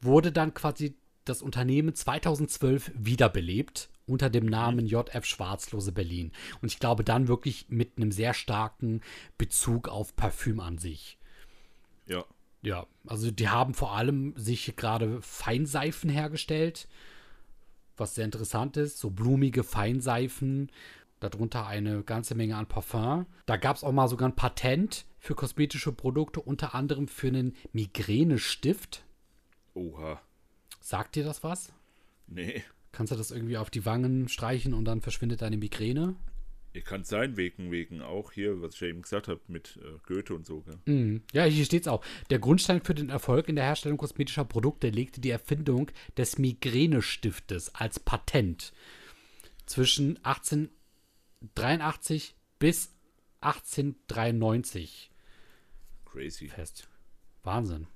wurde dann quasi das Unternehmen 2012 wiederbelebt unter dem Namen JF Schwarzlose Berlin. Und ich glaube dann wirklich mit einem sehr starken Bezug auf Parfüm an sich. Ja. Ja, also die haben vor allem sich gerade Feinseifen hergestellt, was sehr interessant ist, so blumige Feinseifen, darunter eine ganze Menge an Parfum. Da gab es auch mal sogar ein Patent für kosmetische Produkte, unter anderem für einen Migränestift. Oha. Sagt dir das was? Nee. Kannst du das irgendwie auf die Wangen streichen und dann verschwindet deine Migräne? Ihr kann sein, wegen, wegen auch hier, was ich ja eben gesagt habe, mit äh, Goethe und so. Gell? Mhm. Ja, hier steht es auch. Der Grundstein für den Erfolg in der Herstellung kosmetischer Produkte legte die Erfindung des Migränestiftes als Patent zwischen 1883 bis 1893 Crazy. fest. Wahnsinn.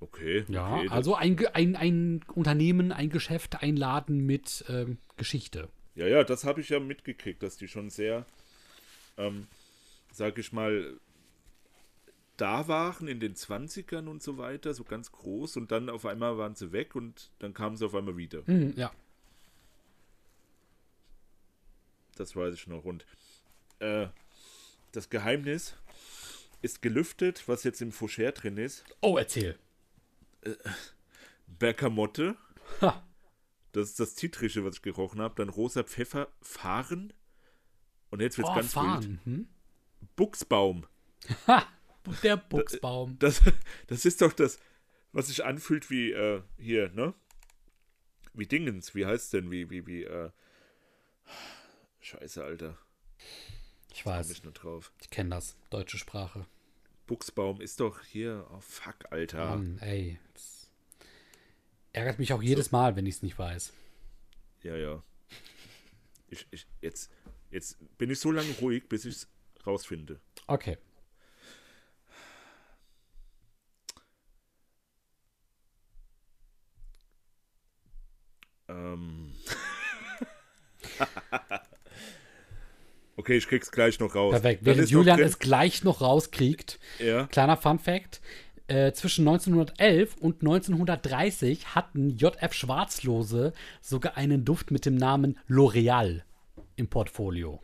Okay. Ja, okay, also ein, ein, ein Unternehmen, ein Geschäft einladen mit ähm, Geschichte. Ja, ja, das habe ich ja mitgekriegt, dass die schon sehr, ähm, sag ich mal, da waren in den 20ern und so weiter, so ganz groß und dann auf einmal waren sie weg und dann kamen sie auf einmal wieder. Mhm, ja. Das weiß ich noch. Und äh, das Geheimnis ist gelüftet, was jetzt im Foucher drin ist. Oh, erzähl. Bergamotte, Ha. das ist das Zitrische, was ich gerochen habe. Dann rosa Pfeffer, Fahren. Und jetzt wird es Oh, ganz wild. fahren. Hm? Buchsbaum. Ha, der Buchsbaum. Das, das ist doch das, was sich anfühlt wie äh, hier, ne? Wie Dingens, wie heißt denn? Wie, wie, wie, äh. Scheiße, Alter. Ich weiß, ich ich kenne das. Deutsche Sprache. Buchsbaum ist doch hier. Oh fuck, Alter. Mann, ey. Das ärgert mich auch jedes Mal, wenn ich es nicht weiß. Ja, ja. Ich, ich, jetzt, jetzt bin ich so lange ruhig, bis ich es rausfinde. Okay. Ähm. okay, ich krieg's gleich noch raus. Perfekt. Während ist Julian es gleich noch rauskriegt, Ja. kleiner Fun Fact. Äh, zwischen 1911 und 1930 hatten JF Schwarzlose sogar einen Duft mit dem Namen L'Oreal im Portfolio.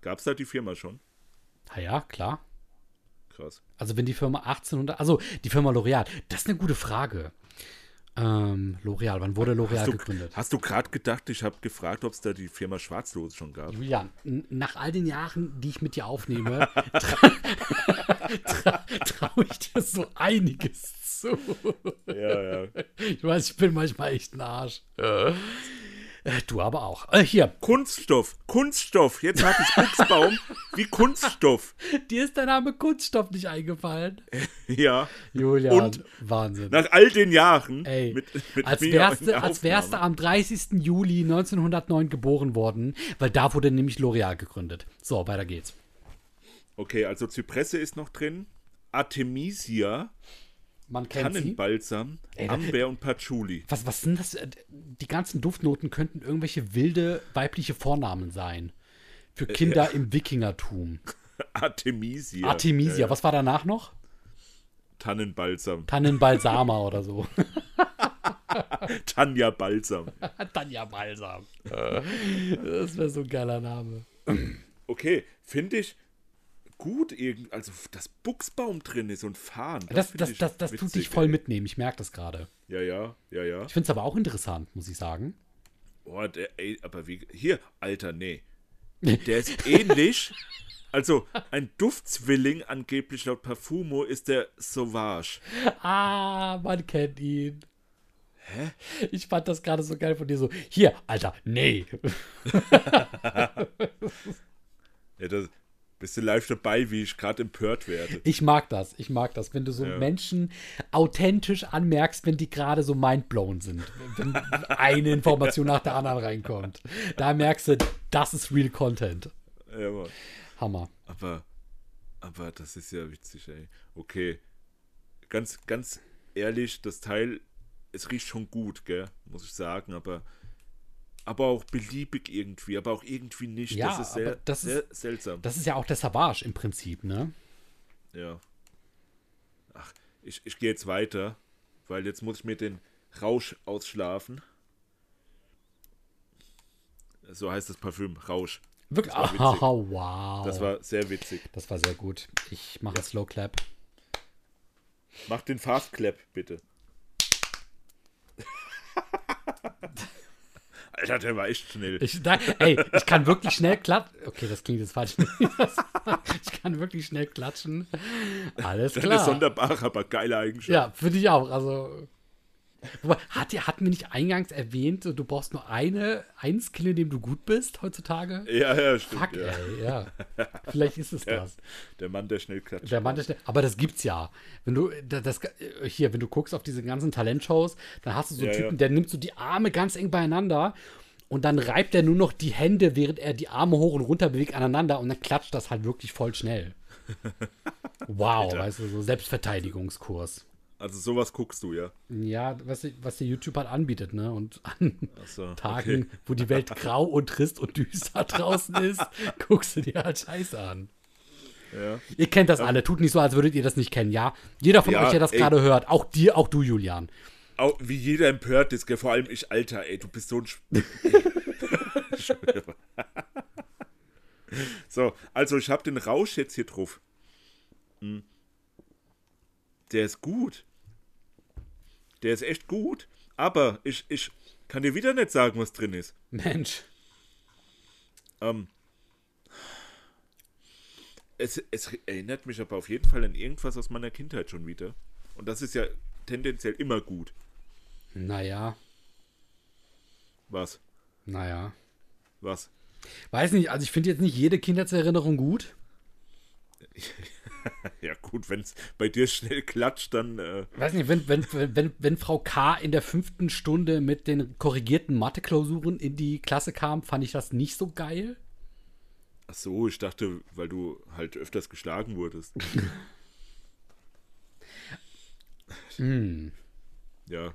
Gab's da die Firma schon? Ah ja, klar. Krass. Also wenn die Firma 1800, also die Firma L'Oreal, das ist eine gute Frage. Ähm, L'Oreal, wann wurde L'Oreal gegründet? hast du gerade gedacht, ich habe gefragt, ob es da die Firma Schwarzlose schon gab? Julian, n- nach all den Jahren, die ich mit dir aufnehme, tra tra traue ich dir so einiges zu. Ja, ja. Ich weiß, ich bin manchmal echt ein Arsch. Äh, du aber auch. Äh, hier, Kunststoff, Kunststoff. Jetzt habe ich Buchsbaum wie Kunststoff. dir ist der Name Kunststoff nicht eingefallen. Ja. Julian, Und- Wahnsinn. Nach all den Jahren. Ey, mit, mit als, wärst du, als wärst du am 30. Juli 1909 geboren worden, weil da wurde nämlich L'Oreal gegründet. So, weiter geht's. Okay, also Zypresse ist noch drin. Artemisia, Man kennt sie. Tannenbalsam, da- Amber und Patchouli. Was, was sind das? äh, Die ganzen Duftnoten könnten irgendwelche wilde weibliche Vornamen sein. Für Kinder im Wikingertum. Artemisia. Artemisia, Ja, ja. was war danach noch? Tannenbalsam. Tannenbalsama oder so. Tanja Balsam. Tanja Balsam. das wäre so ein geiler Name. Okay, finde ich gut, irgend, also dass Buchsbaum drin ist und Fahren. Das, das, das, das tut witzig, dich voll ey. mitnehmen. Ich merke das gerade. Ja, ja, ja, ja. Ich finde es aber auch interessant, muss ich sagen. Boah, der, ey, aber wie. Hier, Alter, nee. Der ist ähnlich. Also, ein Duftzwilling, angeblich laut Parfumo, ist der Sauvage. Ah, man kennt ihn. Hä? Ich fand das gerade so geil von dir so. Hier, Alter, nee. Ja, da bist du live dabei, wie ich gerade empört werde. Ich mag das. Ich mag das, wenn du so Ja. Menschen authentisch anmerkst, wenn die gerade so mindblown sind. Wenn eine Information nach der anderen reinkommt. Da merkst du, das ist real Content. Ja, Mann. Hammer. Aber, aber das ist ja witzig, ey. Okay. Ganz, ganz ehrlich, das Teil, es riecht schon gut, gell, muss ich sagen, aber, aber auch beliebig irgendwie, aber auch irgendwie nicht. Ja, das ist sehr, das sehr ist- seltsam. Das ist ja auch der Savage im Prinzip, ne? Ja. Ach, ich, ich gehe jetzt weiter, weil jetzt muss ich mir den Rausch ausschlafen. So heißt das Parfüm, Rausch. Wirklich. Das war. Oh, wow. Das war sehr witzig. das war sehr gut. Ich mache Slow Clap. Mach den Fast Clap, bitte. Alter, der war echt schnell. Ich, da, ey, ich kann wirklich schnell klatschen. Okay, das klingt jetzt falsch. ich kann wirklich schnell klatschen. Alles Eine klar. sonderbare, aber geile Eigenschaft. Ja, finde ich auch. Also. Hat hatten wir nicht eingangs erwähnt, du brauchst nur eine, einen Skill, in dem du gut bist heutzutage? Ja, ja, stimmt. Fuck, ja. ey, ja. Vielleicht ist es das. Der Mann, der schnell klatscht. Der Mann, der schnell, aber das gibt's ja. Wenn du das, hier, wenn du guckst auf diese ganzen Talentshows, dann hast du so einen Ja, Typen, ja. der nimmt so die Arme ganz eng beieinander und dann reibt er nur noch die Hände, während er die Arme hoch und runter bewegt aneinander und dann klatscht das halt wirklich voll schnell. Wow, weißt du, so Selbstverteidigungskurs. Also sowas guckst du, ja. Ja, was, was der YouTube halt anbietet, ne? Und an so, Tagen, okay. wo die Welt grau und trist und düster draußen ist, guckst du dir halt Scheiße an. Ja. Ihr kennt das alle, tut nicht so, als würdet ihr das nicht kennen, ja? Jeder von Ja, euch, der das gerade hört, auch dir, auch du, Julian. Auch wie jeder empört ist, gell? vor allem ich, Alter, ey, du bist so ein. Sch schwöre. so, also ich habe den Rausch jetzt hier drauf. Hm. Der ist gut. Der ist echt gut. Aber ich, ich kann dir wieder nicht sagen, was drin ist. Mensch. Ähm, es, es erinnert mich aber auf jeden Fall an irgendwas aus meiner Kindheit schon wieder. Und das ist ja tendenziell immer gut. Naja, Was? naja. Was? Weiß nicht, also ich finde jetzt nicht jede Kindheitserinnerung gut. Ja, gut, wenn es bei dir schnell klatscht, dann. Äh, Weiß nicht, wenn, wenn, wenn, wenn, Frau K. in der fünften Stunde mit den korrigierten Mathe-Klausuren in die Klasse kam, fand ich das nicht so geil. ach so, ich dachte, weil du halt öfters geschlagen wurdest. Ja,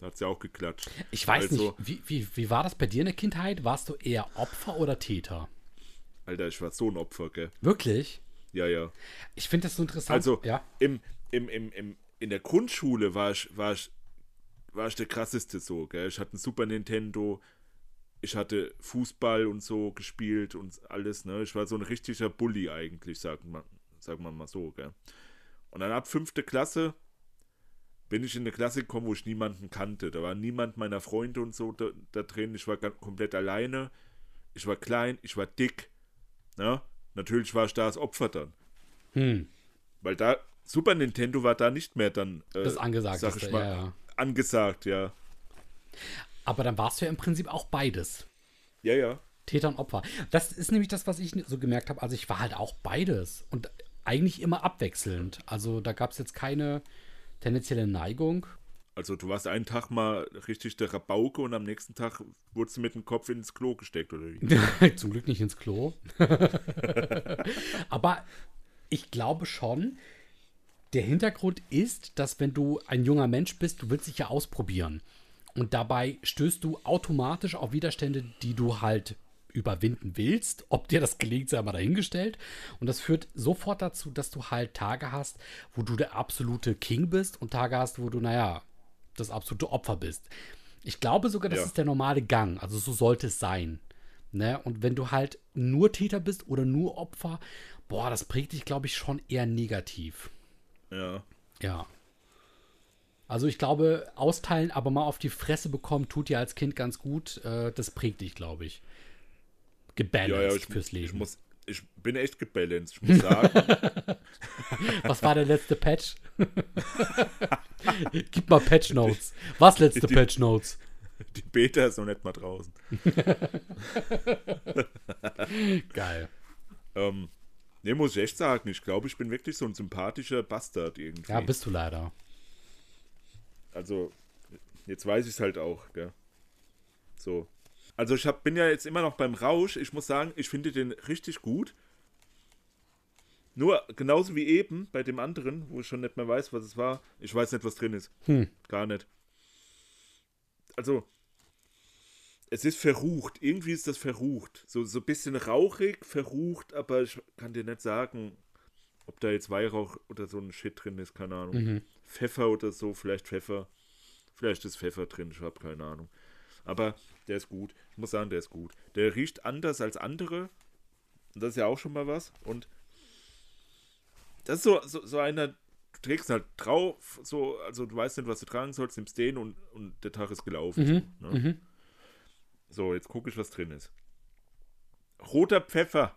da hat sie auch geklatscht. Ich weiß Also- nicht, wie, wie, wie war das bei dir in der Kindheit? Warst du eher Opfer oder Täter? Alter, ich war so ein Opfer, gell? Wirklich? Ja, ja. Ich finde das so interessant. Also, ja. im, im, im, im, in der Grundschule war ich, war, ich, war ich der krasseste so, gell? Ich hatte ein Super Nintendo, ich hatte Fußball und so gespielt und alles, ne? Ich war so ein richtiger Bully eigentlich, sagen wir, sagen wir mal so, gell? Und dann ab fünfte Klasse bin ich in eine Klasse gekommen, wo ich niemanden kannte. Da war niemand meiner Freunde und so da, da drin. Ich war ganz, komplett alleine. Ich war klein, ich war dick. Ne? Natürlich war ich da als Opfer dann. Hm, Weil da, Super Nintendo war da nicht mehr dann, äh, das angesagt sag ist. ich Ja, mal, ja. angesagt, ja. Aber dann warst du ja im Prinzip auch beides. Ja, ja. Täter und Opfer. Das ist nämlich das, was ich so gemerkt habe. Also ich war halt auch beides. Und eigentlich immer abwechselnd. Also da gab es jetzt keine tendenzielle Neigung. Also du warst einen Tag mal richtig der Rabauke und am nächsten Tag wurdest du mit dem Kopf ins Klo gesteckt, oder wie? Zum Glück nicht ins Klo. Aber ich glaube schon, der Hintergrund ist, dass wenn du ein junger Mensch bist, du willst dich ja ausprobieren. Und dabei stößt du automatisch auf Widerstände, die du halt überwinden willst. Ob dir das gelingt, sei mal dahingestellt. Und das führt sofort dazu, dass du halt Tage hast, wo du der absolute King bist und Tage hast, wo du, naja, das absolute Opfer bist. Ich glaube sogar, das Ja. ist der normale Gang. Also so sollte es sein. Ne? Und wenn du halt nur Täter bist oder nur Opfer, boah, das prägt dich, glaube ich, schon eher negativ. Ja. Ja. Also ich glaube, austeilen, aber mal auf die Fresse bekommen, tut dir als Kind ganz gut. Äh, das prägt dich, glaube ich. Gebalanced Ja, ja, ich, fürs Leben. ich, muss, ich bin echt gebalanced. Ich muss sagen, Was war der letzte Patch? Gib mal Patch Notes. Was letzte Die- Patch Notes? die Beta ist noch nicht mal draußen. Geil. Ähm, nee, muss ich echt sagen, ich glaube, ich bin wirklich so ein sympathischer Bastard irgendwie. Ja, bist du leider. Also, jetzt weiß ich es halt auch, gell. So. Also, ich hab, bin ja jetzt immer noch beim Rausch. Ich muss sagen, ich finde den richtig gut. Nur, genauso wie eben bei dem anderen, wo ich schon nicht mehr weiß, was es war. Ich weiß nicht, was drin ist. Hm. Gar nicht. Also, es ist verrucht. Irgendwie ist das verrucht. So, so ein bisschen rauchig, verrucht, aber ich kann dir nicht sagen, ob da jetzt Weihrauch oder so ein Shit drin ist, keine Ahnung. Mhm. Pfeffer oder so, vielleicht Pfeffer. Vielleicht ist Pfeffer drin, ich habe keine Ahnung. Aber der ist gut. Ich muss sagen, der ist gut. Der riecht anders als andere. Und das ist ja auch schon mal was. Und das ist so, so, so einer, du trägst halt drauf, so, also du weißt nicht, was du tragen sollst, nimmst den und, und der Tag ist gelaufen. Mhm. Ne? Mhm. So, jetzt gucke ich, was drin ist. Roter Pfeffer,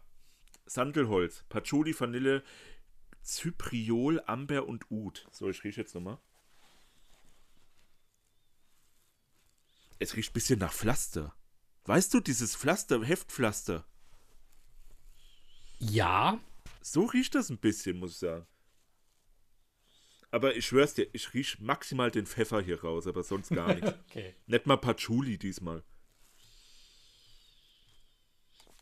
Sandelholz, Patchouli, Vanille, Zypriol, Amber und Oud. So, ich rieche jetzt nochmal. Es riecht ein bisschen nach Pflaster. Weißt du, dieses Pflaster, Heftpflaster. Ja, So riecht das ein bisschen, muss ich sagen. Aber ich schwör's dir, ich riech maximal den Pfeffer hier raus, aber sonst gar nichts. okay. Nicht mal Patchouli diesmal.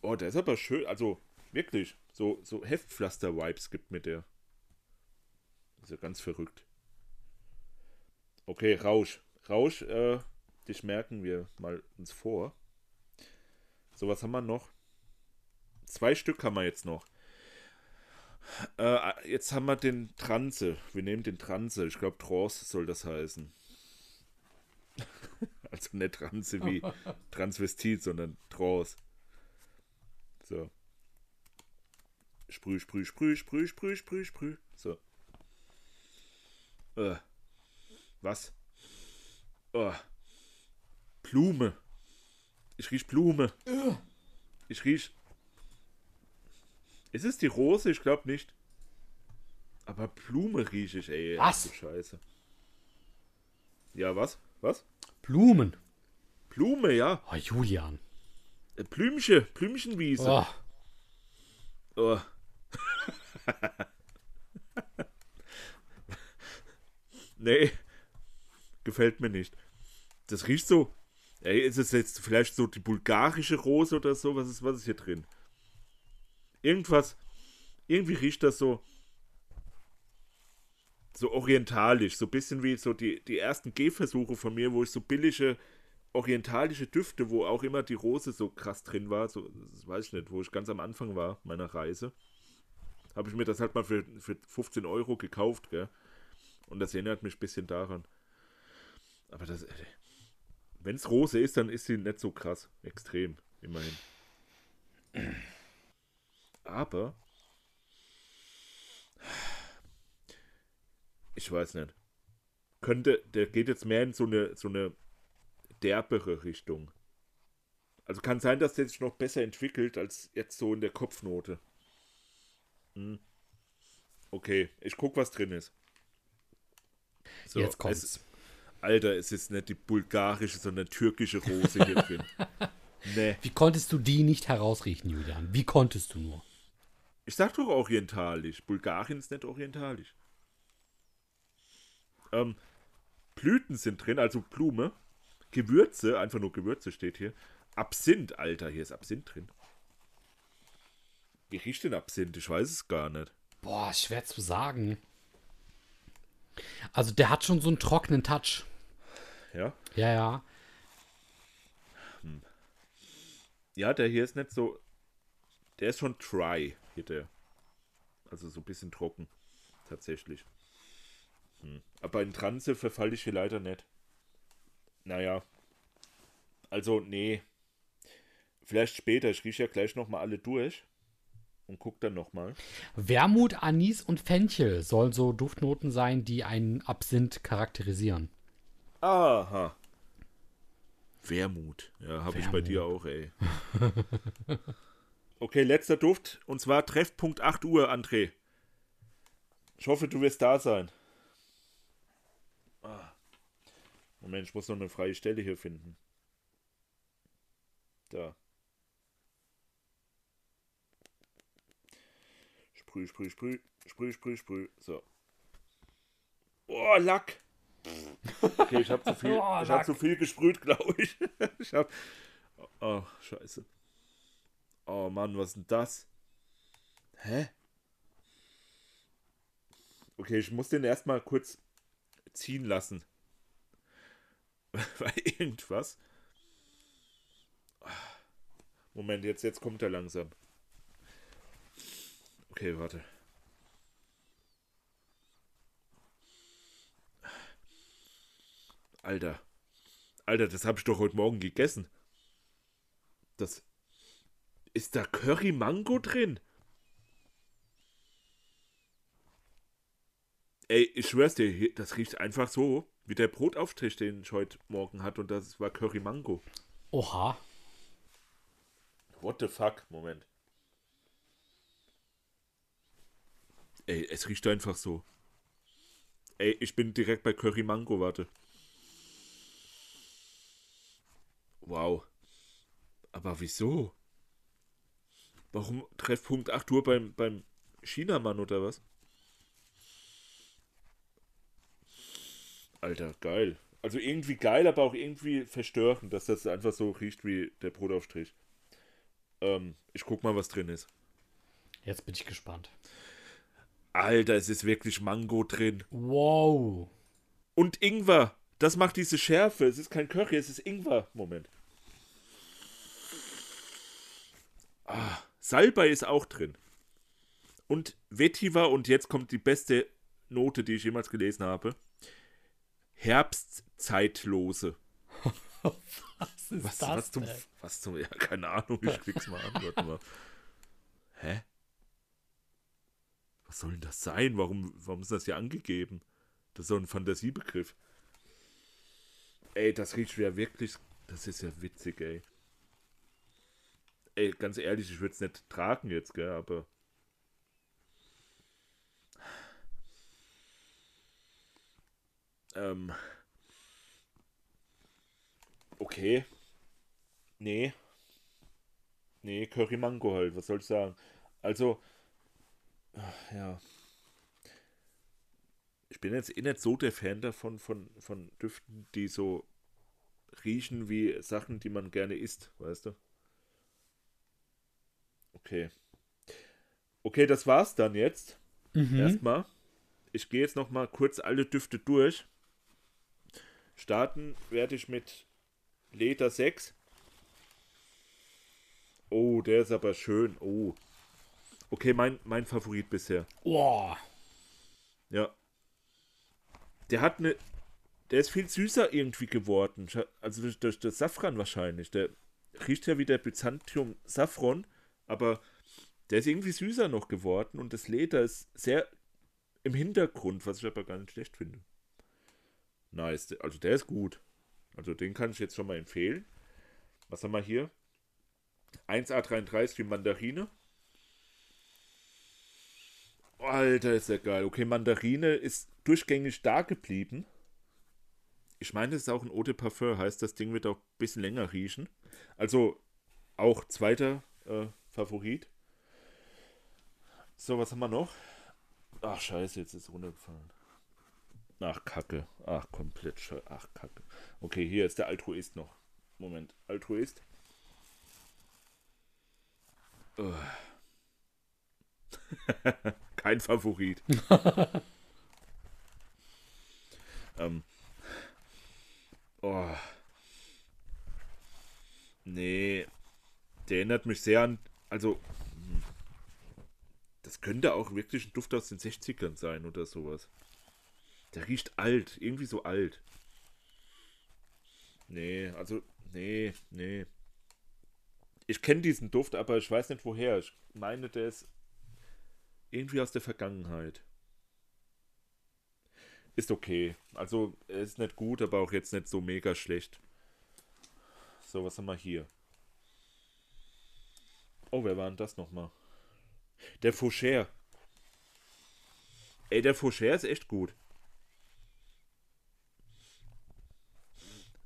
Oh, der ist aber schön. Also, wirklich. So, so Heftpflaster-Vibes gibt mir der. Ist ja ganz verrückt. Okay, Rausch. Rausch, äh, dich merken wir mal uns vor. So, was haben wir noch? Zwei Stück haben wir jetzt noch. Äh, jetzt haben wir den Transe. Wir nehmen den Transe. Ich glaube, Trance soll das heißen. Also nicht Transe wie Transvestit, sondern Trance. So. Sprüh, sprüh, sprüh, sprüh, sprüh, sprüh, sprüh. So. Äh. Was? Oh. Blume. Ich riech Blume. Ich riech. Ist es die Rose? Ich glaube nicht. Aber Blume rieche ich, ey. Was? Scheiße. Ja, was? Was? Blumen. Blume, ja. Oh, Julian. Äh, Blümchen, Blümchenwiese. Oh, Oh. nee, gefällt mir nicht. Das riecht so. Ey, ist es jetzt vielleicht so die bulgarische Rose oder so? Was ist, was ist hier drin? Irgendwas. Irgendwie riecht das so. So orientalisch. So ein bisschen wie so die, die ersten Gehversuche von mir, wo ich so billige orientalische Düfte, wo auch immer die Rose so krass drin war, so, das weiß ich nicht, wo ich ganz am Anfang war meiner Reise, habe ich mir das halt mal für, für 15 Euro gekauft, gell? Und das erinnert mich ein bisschen daran. Aber das, wenn es Rose ist, dann ist sie nicht so krass, extrem, immerhin. Aber ich weiß nicht. Könnte, der geht jetzt mehr in so eine, so eine derbere Richtung. Also kann sein, dass der sich noch besser entwickelt als jetzt so in der Kopfnote. Hm. Okay, ich guck, was drin ist. So, jetzt kommt's. Es, Alter, es ist nicht die bulgarische, sondern türkische Rose hier drin. Nee. Wie konntest du die nicht herausriechen, Julian? Wie konntest du nur? Ich sag doch orientalisch. Bulgarien ist nicht orientalisch. Ähm, Blüten sind drin, also Blume. Gewürze, einfach nur Gewürze steht hier. Absinth, Alter, hier ist Absinth drin. Wie riecht denn Absinth? Ich weiß es gar nicht. Boah, schwer zu sagen. Also der hat schon so einen trockenen Touch. Ja? Ja, ja. Ja, der hier ist nicht so. Der ist schon dry, hier der. Also so ein bisschen trocken. Tatsächlich. Hm. Aber in Transe verfalle ich hier leider nicht. Naja, Also, nee. Vielleicht später. Ich rieche ja gleich nochmal alle durch. Und guck dann nochmal. Wermut, Anis und Fenchel sollen so Duftnoten sein, die einen Absinth charakterisieren. Aha. Wermut. Ja, habe ich bei dir auch, ey. okay, letzter Duft. Und zwar Treffpunkt 8 Uhr, André. Ich hoffe, du wirst da sein. Ah. Moment, ich muss noch eine freie Stelle hier finden. Da. Sprüh, sprüh, sprüh, sprüh, sprüh, sprüh. So. Oh, Lack. Okay, ich habe zu viel, Oh, ich hab zu viel gesprüht, glaube ich. ich hab, oh, scheiße. Oh Mann, was ist denn das? Hä? Okay, ich muss den erstmal kurz ziehen lassen. Weil irgendwas. Moment, jetzt, jetzt kommt er langsam. Okay, warte. Alter. Alter, das habe ich doch heute Morgen gegessen. Das. Ist da Curry Mango drin? Ey, ich schwör's dir, das riecht einfach so, wie der Brotaufstrich, den ich heute Morgen hatte, und das war Curry Mango. Oha. What the fuck? Moment. Ey, es riecht einfach so. Ey, ich bin direkt bei Curry Mango, warte. Wow. Aber wieso? Warum Treffpunkt 8 Uhr beim, beim Chinamann oder was? Alter, geil. Also irgendwie geil, aber auch irgendwie verstörend, dass das einfach so riecht wie der Brotaufstrich. Ähm, ich guck mal, was drin ist. Jetzt bin ich gespannt. Alter, es ist wirklich Mango drin. Wow. Und Ingwer. Das macht diese Schärfe. Es ist kein Curry, es ist Ingwer. Moment. Ah, Salbei ist auch drin. Und Vetiver, und jetzt kommt die beste Note, die ich jemals gelesen habe. Herbstzeitlose. Was ist Was, das? was zum. Was zum. Ja, keine Ahnung, ich klick's mal an. Warte mal. Hä? Was soll denn das sein? Warum, warum ist das hier angegeben? Das ist so ein Fantasiebegriff. Ey, das riecht ja wirklich. Das ist ja witzig, ey. Ey, ganz ehrlich, ich würde es nicht tragen jetzt, gell, aber. Ähm. Okay. Nee. Nee, Curry Mango halt, was soll ich sagen? Also, ach, ja. Ich bin jetzt eh nicht so der Fan davon, von, von Düften, die so riechen wie Sachen, die man gerne isst, weißt du? Okay. Okay, das war's dann jetzt. Mhm. Erstmal. Ich gehe jetzt noch mal kurz alle Düfte durch. Starten werde ich mit Leder 6. Oh, der ist aber schön. Oh. Okay, mein, mein Favorit bisher. Boah. Ja. Der hat eine. Der ist viel süßer irgendwie geworden. Also durch, durch das Safran wahrscheinlich. Der riecht ja wie der Byzantium Saffron, aber der ist irgendwie süßer noch geworden und das Leder ist sehr im Hintergrund, was ich aber gar nicht schlecht finde. Nice. Also der ist gut. Also den kann ich jetzt schon mal empfehlen. Was haben wir hier? 1A33 Mandarine. Alter, ist der geil. Okay, Mandarine ist durchgängig da geblieben. Ich meine, das ist auch ein Eau de Parfum, heißt, das Ding wird auch ein bisschen länger riechen. Also auch zweiter äh, Favorit. So, was haben wir noch? Ach, scheiße, jetzt ist es runtergefallen. Ach, Kacke. Ach, komplett scheiße. Ach, Kacke. Okay, hier ist der Altruist noch. Moment, Altruist. Ugh. Kein Favorit. ähm. Oh. Nee. Der erinnert mich sehr an. Also. hm. Das könnte auch wirklich ein Duft aus den 60ern sein oder sowas. Der riecht alt. Irgendwie so alt. Nee, also. Nee, nee. Ich kenne diesen Duft, aber ich weiß nicht woher. Ich meine, der ist irgendwie aus der Vergangenheit. Ist okay. Also, ist nicht gut, aber auch jetzt nicht so mega schlecht. So, was haben wir hier? Oh, wer war denn das nochmal? Der Faucher. Ey, der Faucher ist echt gut.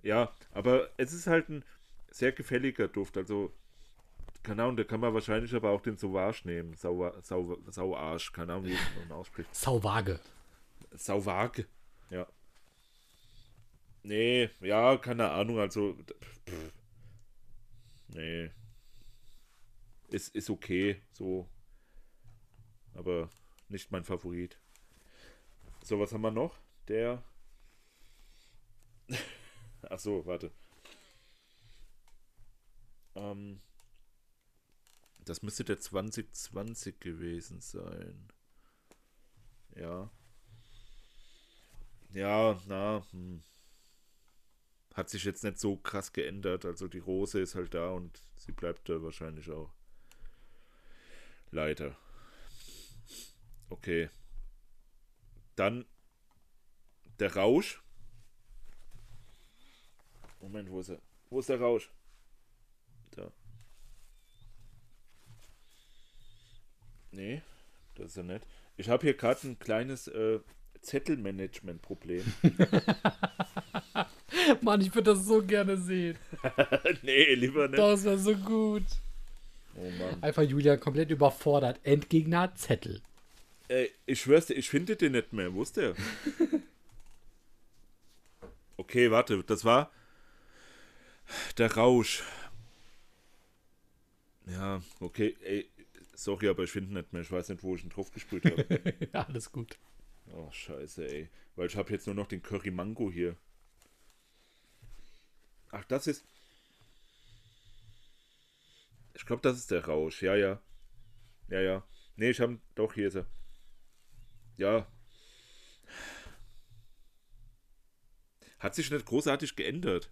Ja, aber es ist halt ein sehr gefälliger Duft. Also, keine Ahnung, da kann man wahrscheinlich aber auch den Sauvage nehmen. Sau, Sau, Sauarsch, keine Ahnung, wie man ausspricht. Sauvage. Sauvage, ja. Nee, ja, keine Ahnung, also. Pff, nee. Ist, ist okay, so. Aber nicht mein Favorit. So, was haben wir noch? Der. Ach so, warte. Ähm, das müsste der 2020 gewesen sein. Ja. Ja, na, hm. hat sich jetzt nicht so krass geändert. Also die Rose ist halt da und sie bleibt da wahrscheinlich auch. Leider. Okay. Dann der Rausch. Moment, wo ist er? Wo ist der Rausch? Da. Nee, das ist ja nett. Ich habe hier gerade ein kleines äh, Zettelmanagement-Problem. Mann, ich würde das so gerne sehen. nee, lieber nicht. Das wäre so gut. Oh Mann. Einfach Julia komplett überfordert. Endgegner Zettel. Ey, ich schwör's dir, ich finde den nicht mehr. Wo ist der? okay, warte, das war der Rausch. Ja, okay, ey, sorry, aber ich finde nicht mehr. Ich weiß nicht, wo ich ihn drauf gespielt habe. ja, alles gut. Oh, scheiße, ey. Weil ich habe jetzt nur noch den Curry Mango hier. Ach, das ist. Ich glaube, das ist der Rausch. Ja, ja. Ja, ja. Nee, ich habe. Doch, hier ist er. Ja. Hat sich nicht großartig geändert.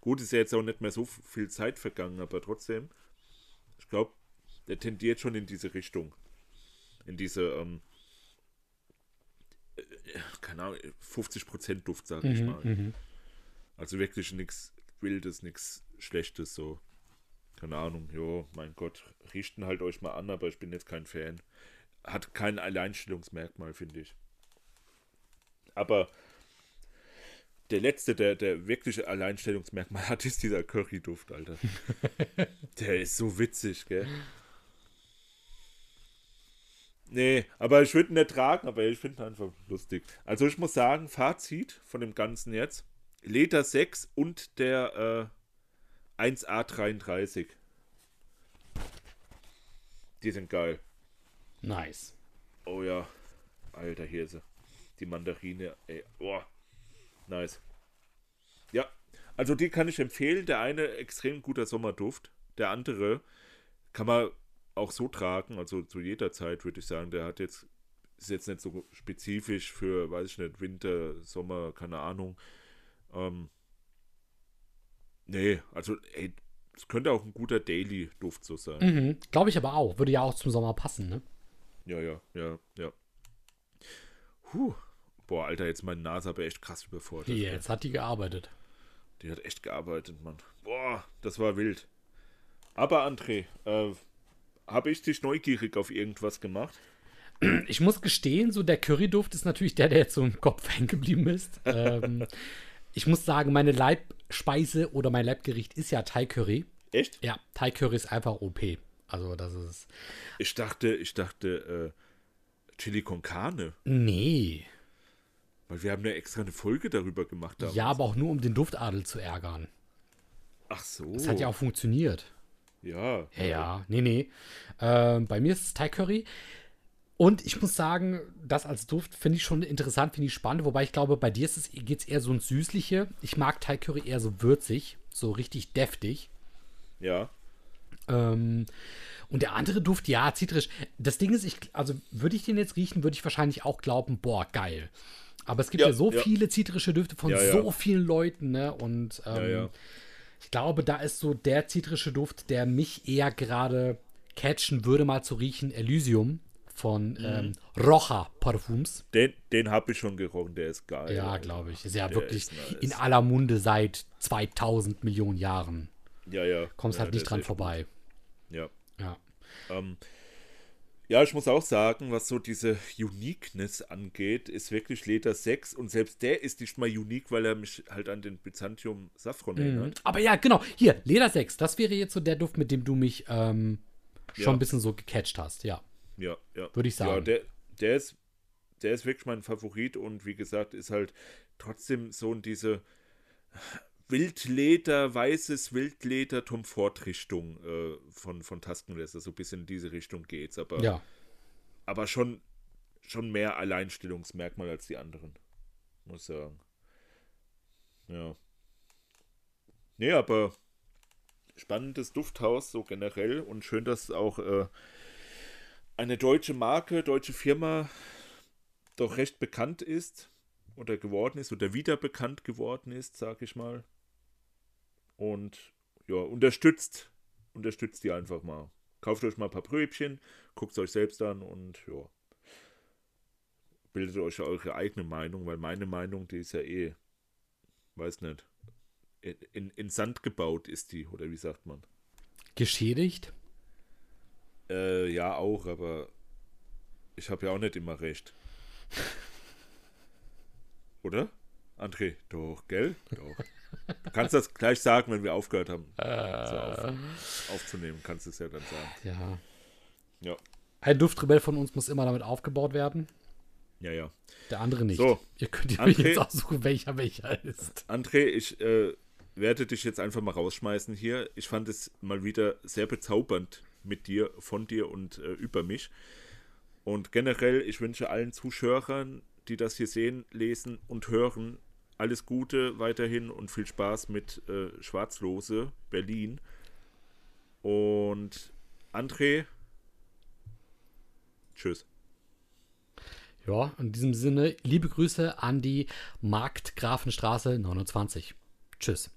Gut, ist ja jetzt auch nicht mehr so viel Zeit vergangen, aber trotzdem. Ich glaube, der tendiert schon in diese Richtung. In diese, ähm, äh, keine Ahnung, 50% Duft, sag ich Mhm, mal. mhm. Also wirklich nichts Wildes, nichts Schlechtes, so. Keine Ahnung, jo, mein Gott, riechten halt euch mal an, aber ich bin jetzt kein Fan. Hat kein Alleinstellungsmerkmal, finde ich. Aber der letzte, der, der wirkliche Alleinstellungsmerkmal hat, ist dieser Curry-Duft, Alter. der ist so witzig, gell? Nee, aber ich würde ihn nicht tragen, aber ich finde ihn einfach lustig. Also ich muss sagen, Fazit von dem Ganzen jetzt. Leder 6 und der äh, 1A33. Die sind geil. Nice. Oh ja. Alter, hier ist sie. Die Mandarine, ey. Oh. Nice. Ja. Also die kann ich empfehlen. Der eine extrem guter Sommerduft. Der andere kann man auch so tragen. Also zu jeder Zeit würde ich sagen. Der hat jetzt, ist jetzt nicht so spezifisch für, weiß ich nicht, Winter, Sommer, keine Ahnung. Ähm, nee, also ey, es könnte auch ein guter Daily-Duft so sein. Mhm. Glaube ich aber auch. Würde ja auch zum Sommer passen, ne? Ja, ja, ja, ja. Puh. Boah, Alter, jetzt meine Nase aber echt krass überfordert. Jetzt hat die gearbeitet. Die hat echt gearbeitet, Mann. Boah, das war wild. Aber André, äh, habe ich dich neugierig auf irgendwas gemacht? Ich muss gestehen, so der Curryduft ist natürlich der, der jetzt so im Kopf hängen geblieben ist. ähm, ich muss sagen, meine Leibspeise oder mein Leibgericht ist ja Thai Curry. Echt? Ja, Thai Curry ist einfach OP. Also das ist. Ich dachte, ich dachte, äh, Chili con Carne. Nee. Weil wir haben ja extra eine Folge darüber gemacht. damals. Ja, aber auch nur um den Duftadel zu ärgern. Ach so. Das hat ja auch funktioniert. Ja. Ja, ja. Nee, nee. Ähm, bei mir ist es Thai Curry. Und ich muss sagen, das als Duft finde ich schon interessant, finde ich spannend. Wobei ich glaube, bei dir geht es eher so ins Süßliche. Ich mag Thai Curry eher so würzig, so richtig deftig. Ja. Ähm, und der andere Duft, ja, zitrisch. Das Ding ist, ich, also würde ich den jetzt riechen, würde ich wahrscheinlich auch glauben, boah, geil. Aber es gibt ja, Ja, so ja. viele zitrische Düfte von Ja, so vielen Leuten, ne? Und ähm, Ja, ja. Ich glaube, da ist so der zitrische Duft, der mich eher gerade catchen würde, mal zu riechen, Elysium von Mhm. ähm, Rocha Parfums. Den, den habe ich schon gerochen, der ist geil. Ja, glaube ich. Ist ja Der wirklich ist nice. in aller Munde seit 2000 Millionen Jahren. Ja, ja. Kommst ja, halt nicht dran vorbei. gut. Ja. Ja. Ähm, ja, ich muss auch sagen, was so diese Uniqueness angeht, ist wirklich Leder 6 und selbst der ist nicht mal unique, weil er mich halt an den Byzantium Saffron Mhm. erinnert. Aber ja, genau. Hier, Leder 6. Das wäre jetzt so der Duft, mit dem du mich ähm, schon Ja. ein bisschen so gecatcht hast. Ja. Ja, ja. Würde ich Ja, sagen. der, der ist der ist wirklich mein Favorit und wie gesagt, ist halt trotzdem so in diese Wildleder, weißes Wildleder Tom Ford Richtung äh, von, von Taskenlesser, so ein bisschen in diese Richtung geht's, aber, Ja. aber schon, schon mehr Alleinstellungsmerkmal als die anderen, muss ich sagen. Ja. Nee, aber spannendes Dufthaus so generell und schön, dass auch äh, eine deutsche Marke, deutsche Firma doch recht bekannt ist oder geworden ist oder wieder bekannt geworden ist, sag ich mal. Und ja, unterstützt, unterstützt die einfach mal. Kauft euch mal ein paar Brötchen, guckt es euch selbst an und ja. Bildet euch eure eigene Meinung, weil meine Meinung, die ist ja eh, weiß nicht, in, in, in Sand gebaut ist die, oder wie sagt man? Geschädigt? Äh, ja, auch, aber ich habe ja auch nicht immer recht. Oder? André, doch, gell? Doch. Du kannst das gleich sagen, wenn wir aufgehört haben so auf, aufzunehmen, kannst du es ja dann sagen. Ja. Ja, Ein Duftrebell von uns muss immer damit aufgebaut werden. ja, ja. Der andere nicht. So. Ihr könnt André- jetzt aussuchen, welcher welcher ist. André, ich äh, werde dich jetzt einfach mal rausschmeißen hier. Ich fand es mal wieder sehr bezaubernd mit dir, von dir und äh, über mich. Und generell, ich wünsche allen Zuschauern, die das hier sehen, lesen und hören, alles Gute weiterhin und viel Spaß mit äh, Schwarzlose Berlin. Und André, tschüss. Ja, in diesem Sinne, liebe Grüße an die Marktgrafenstraße 29. Tschüss.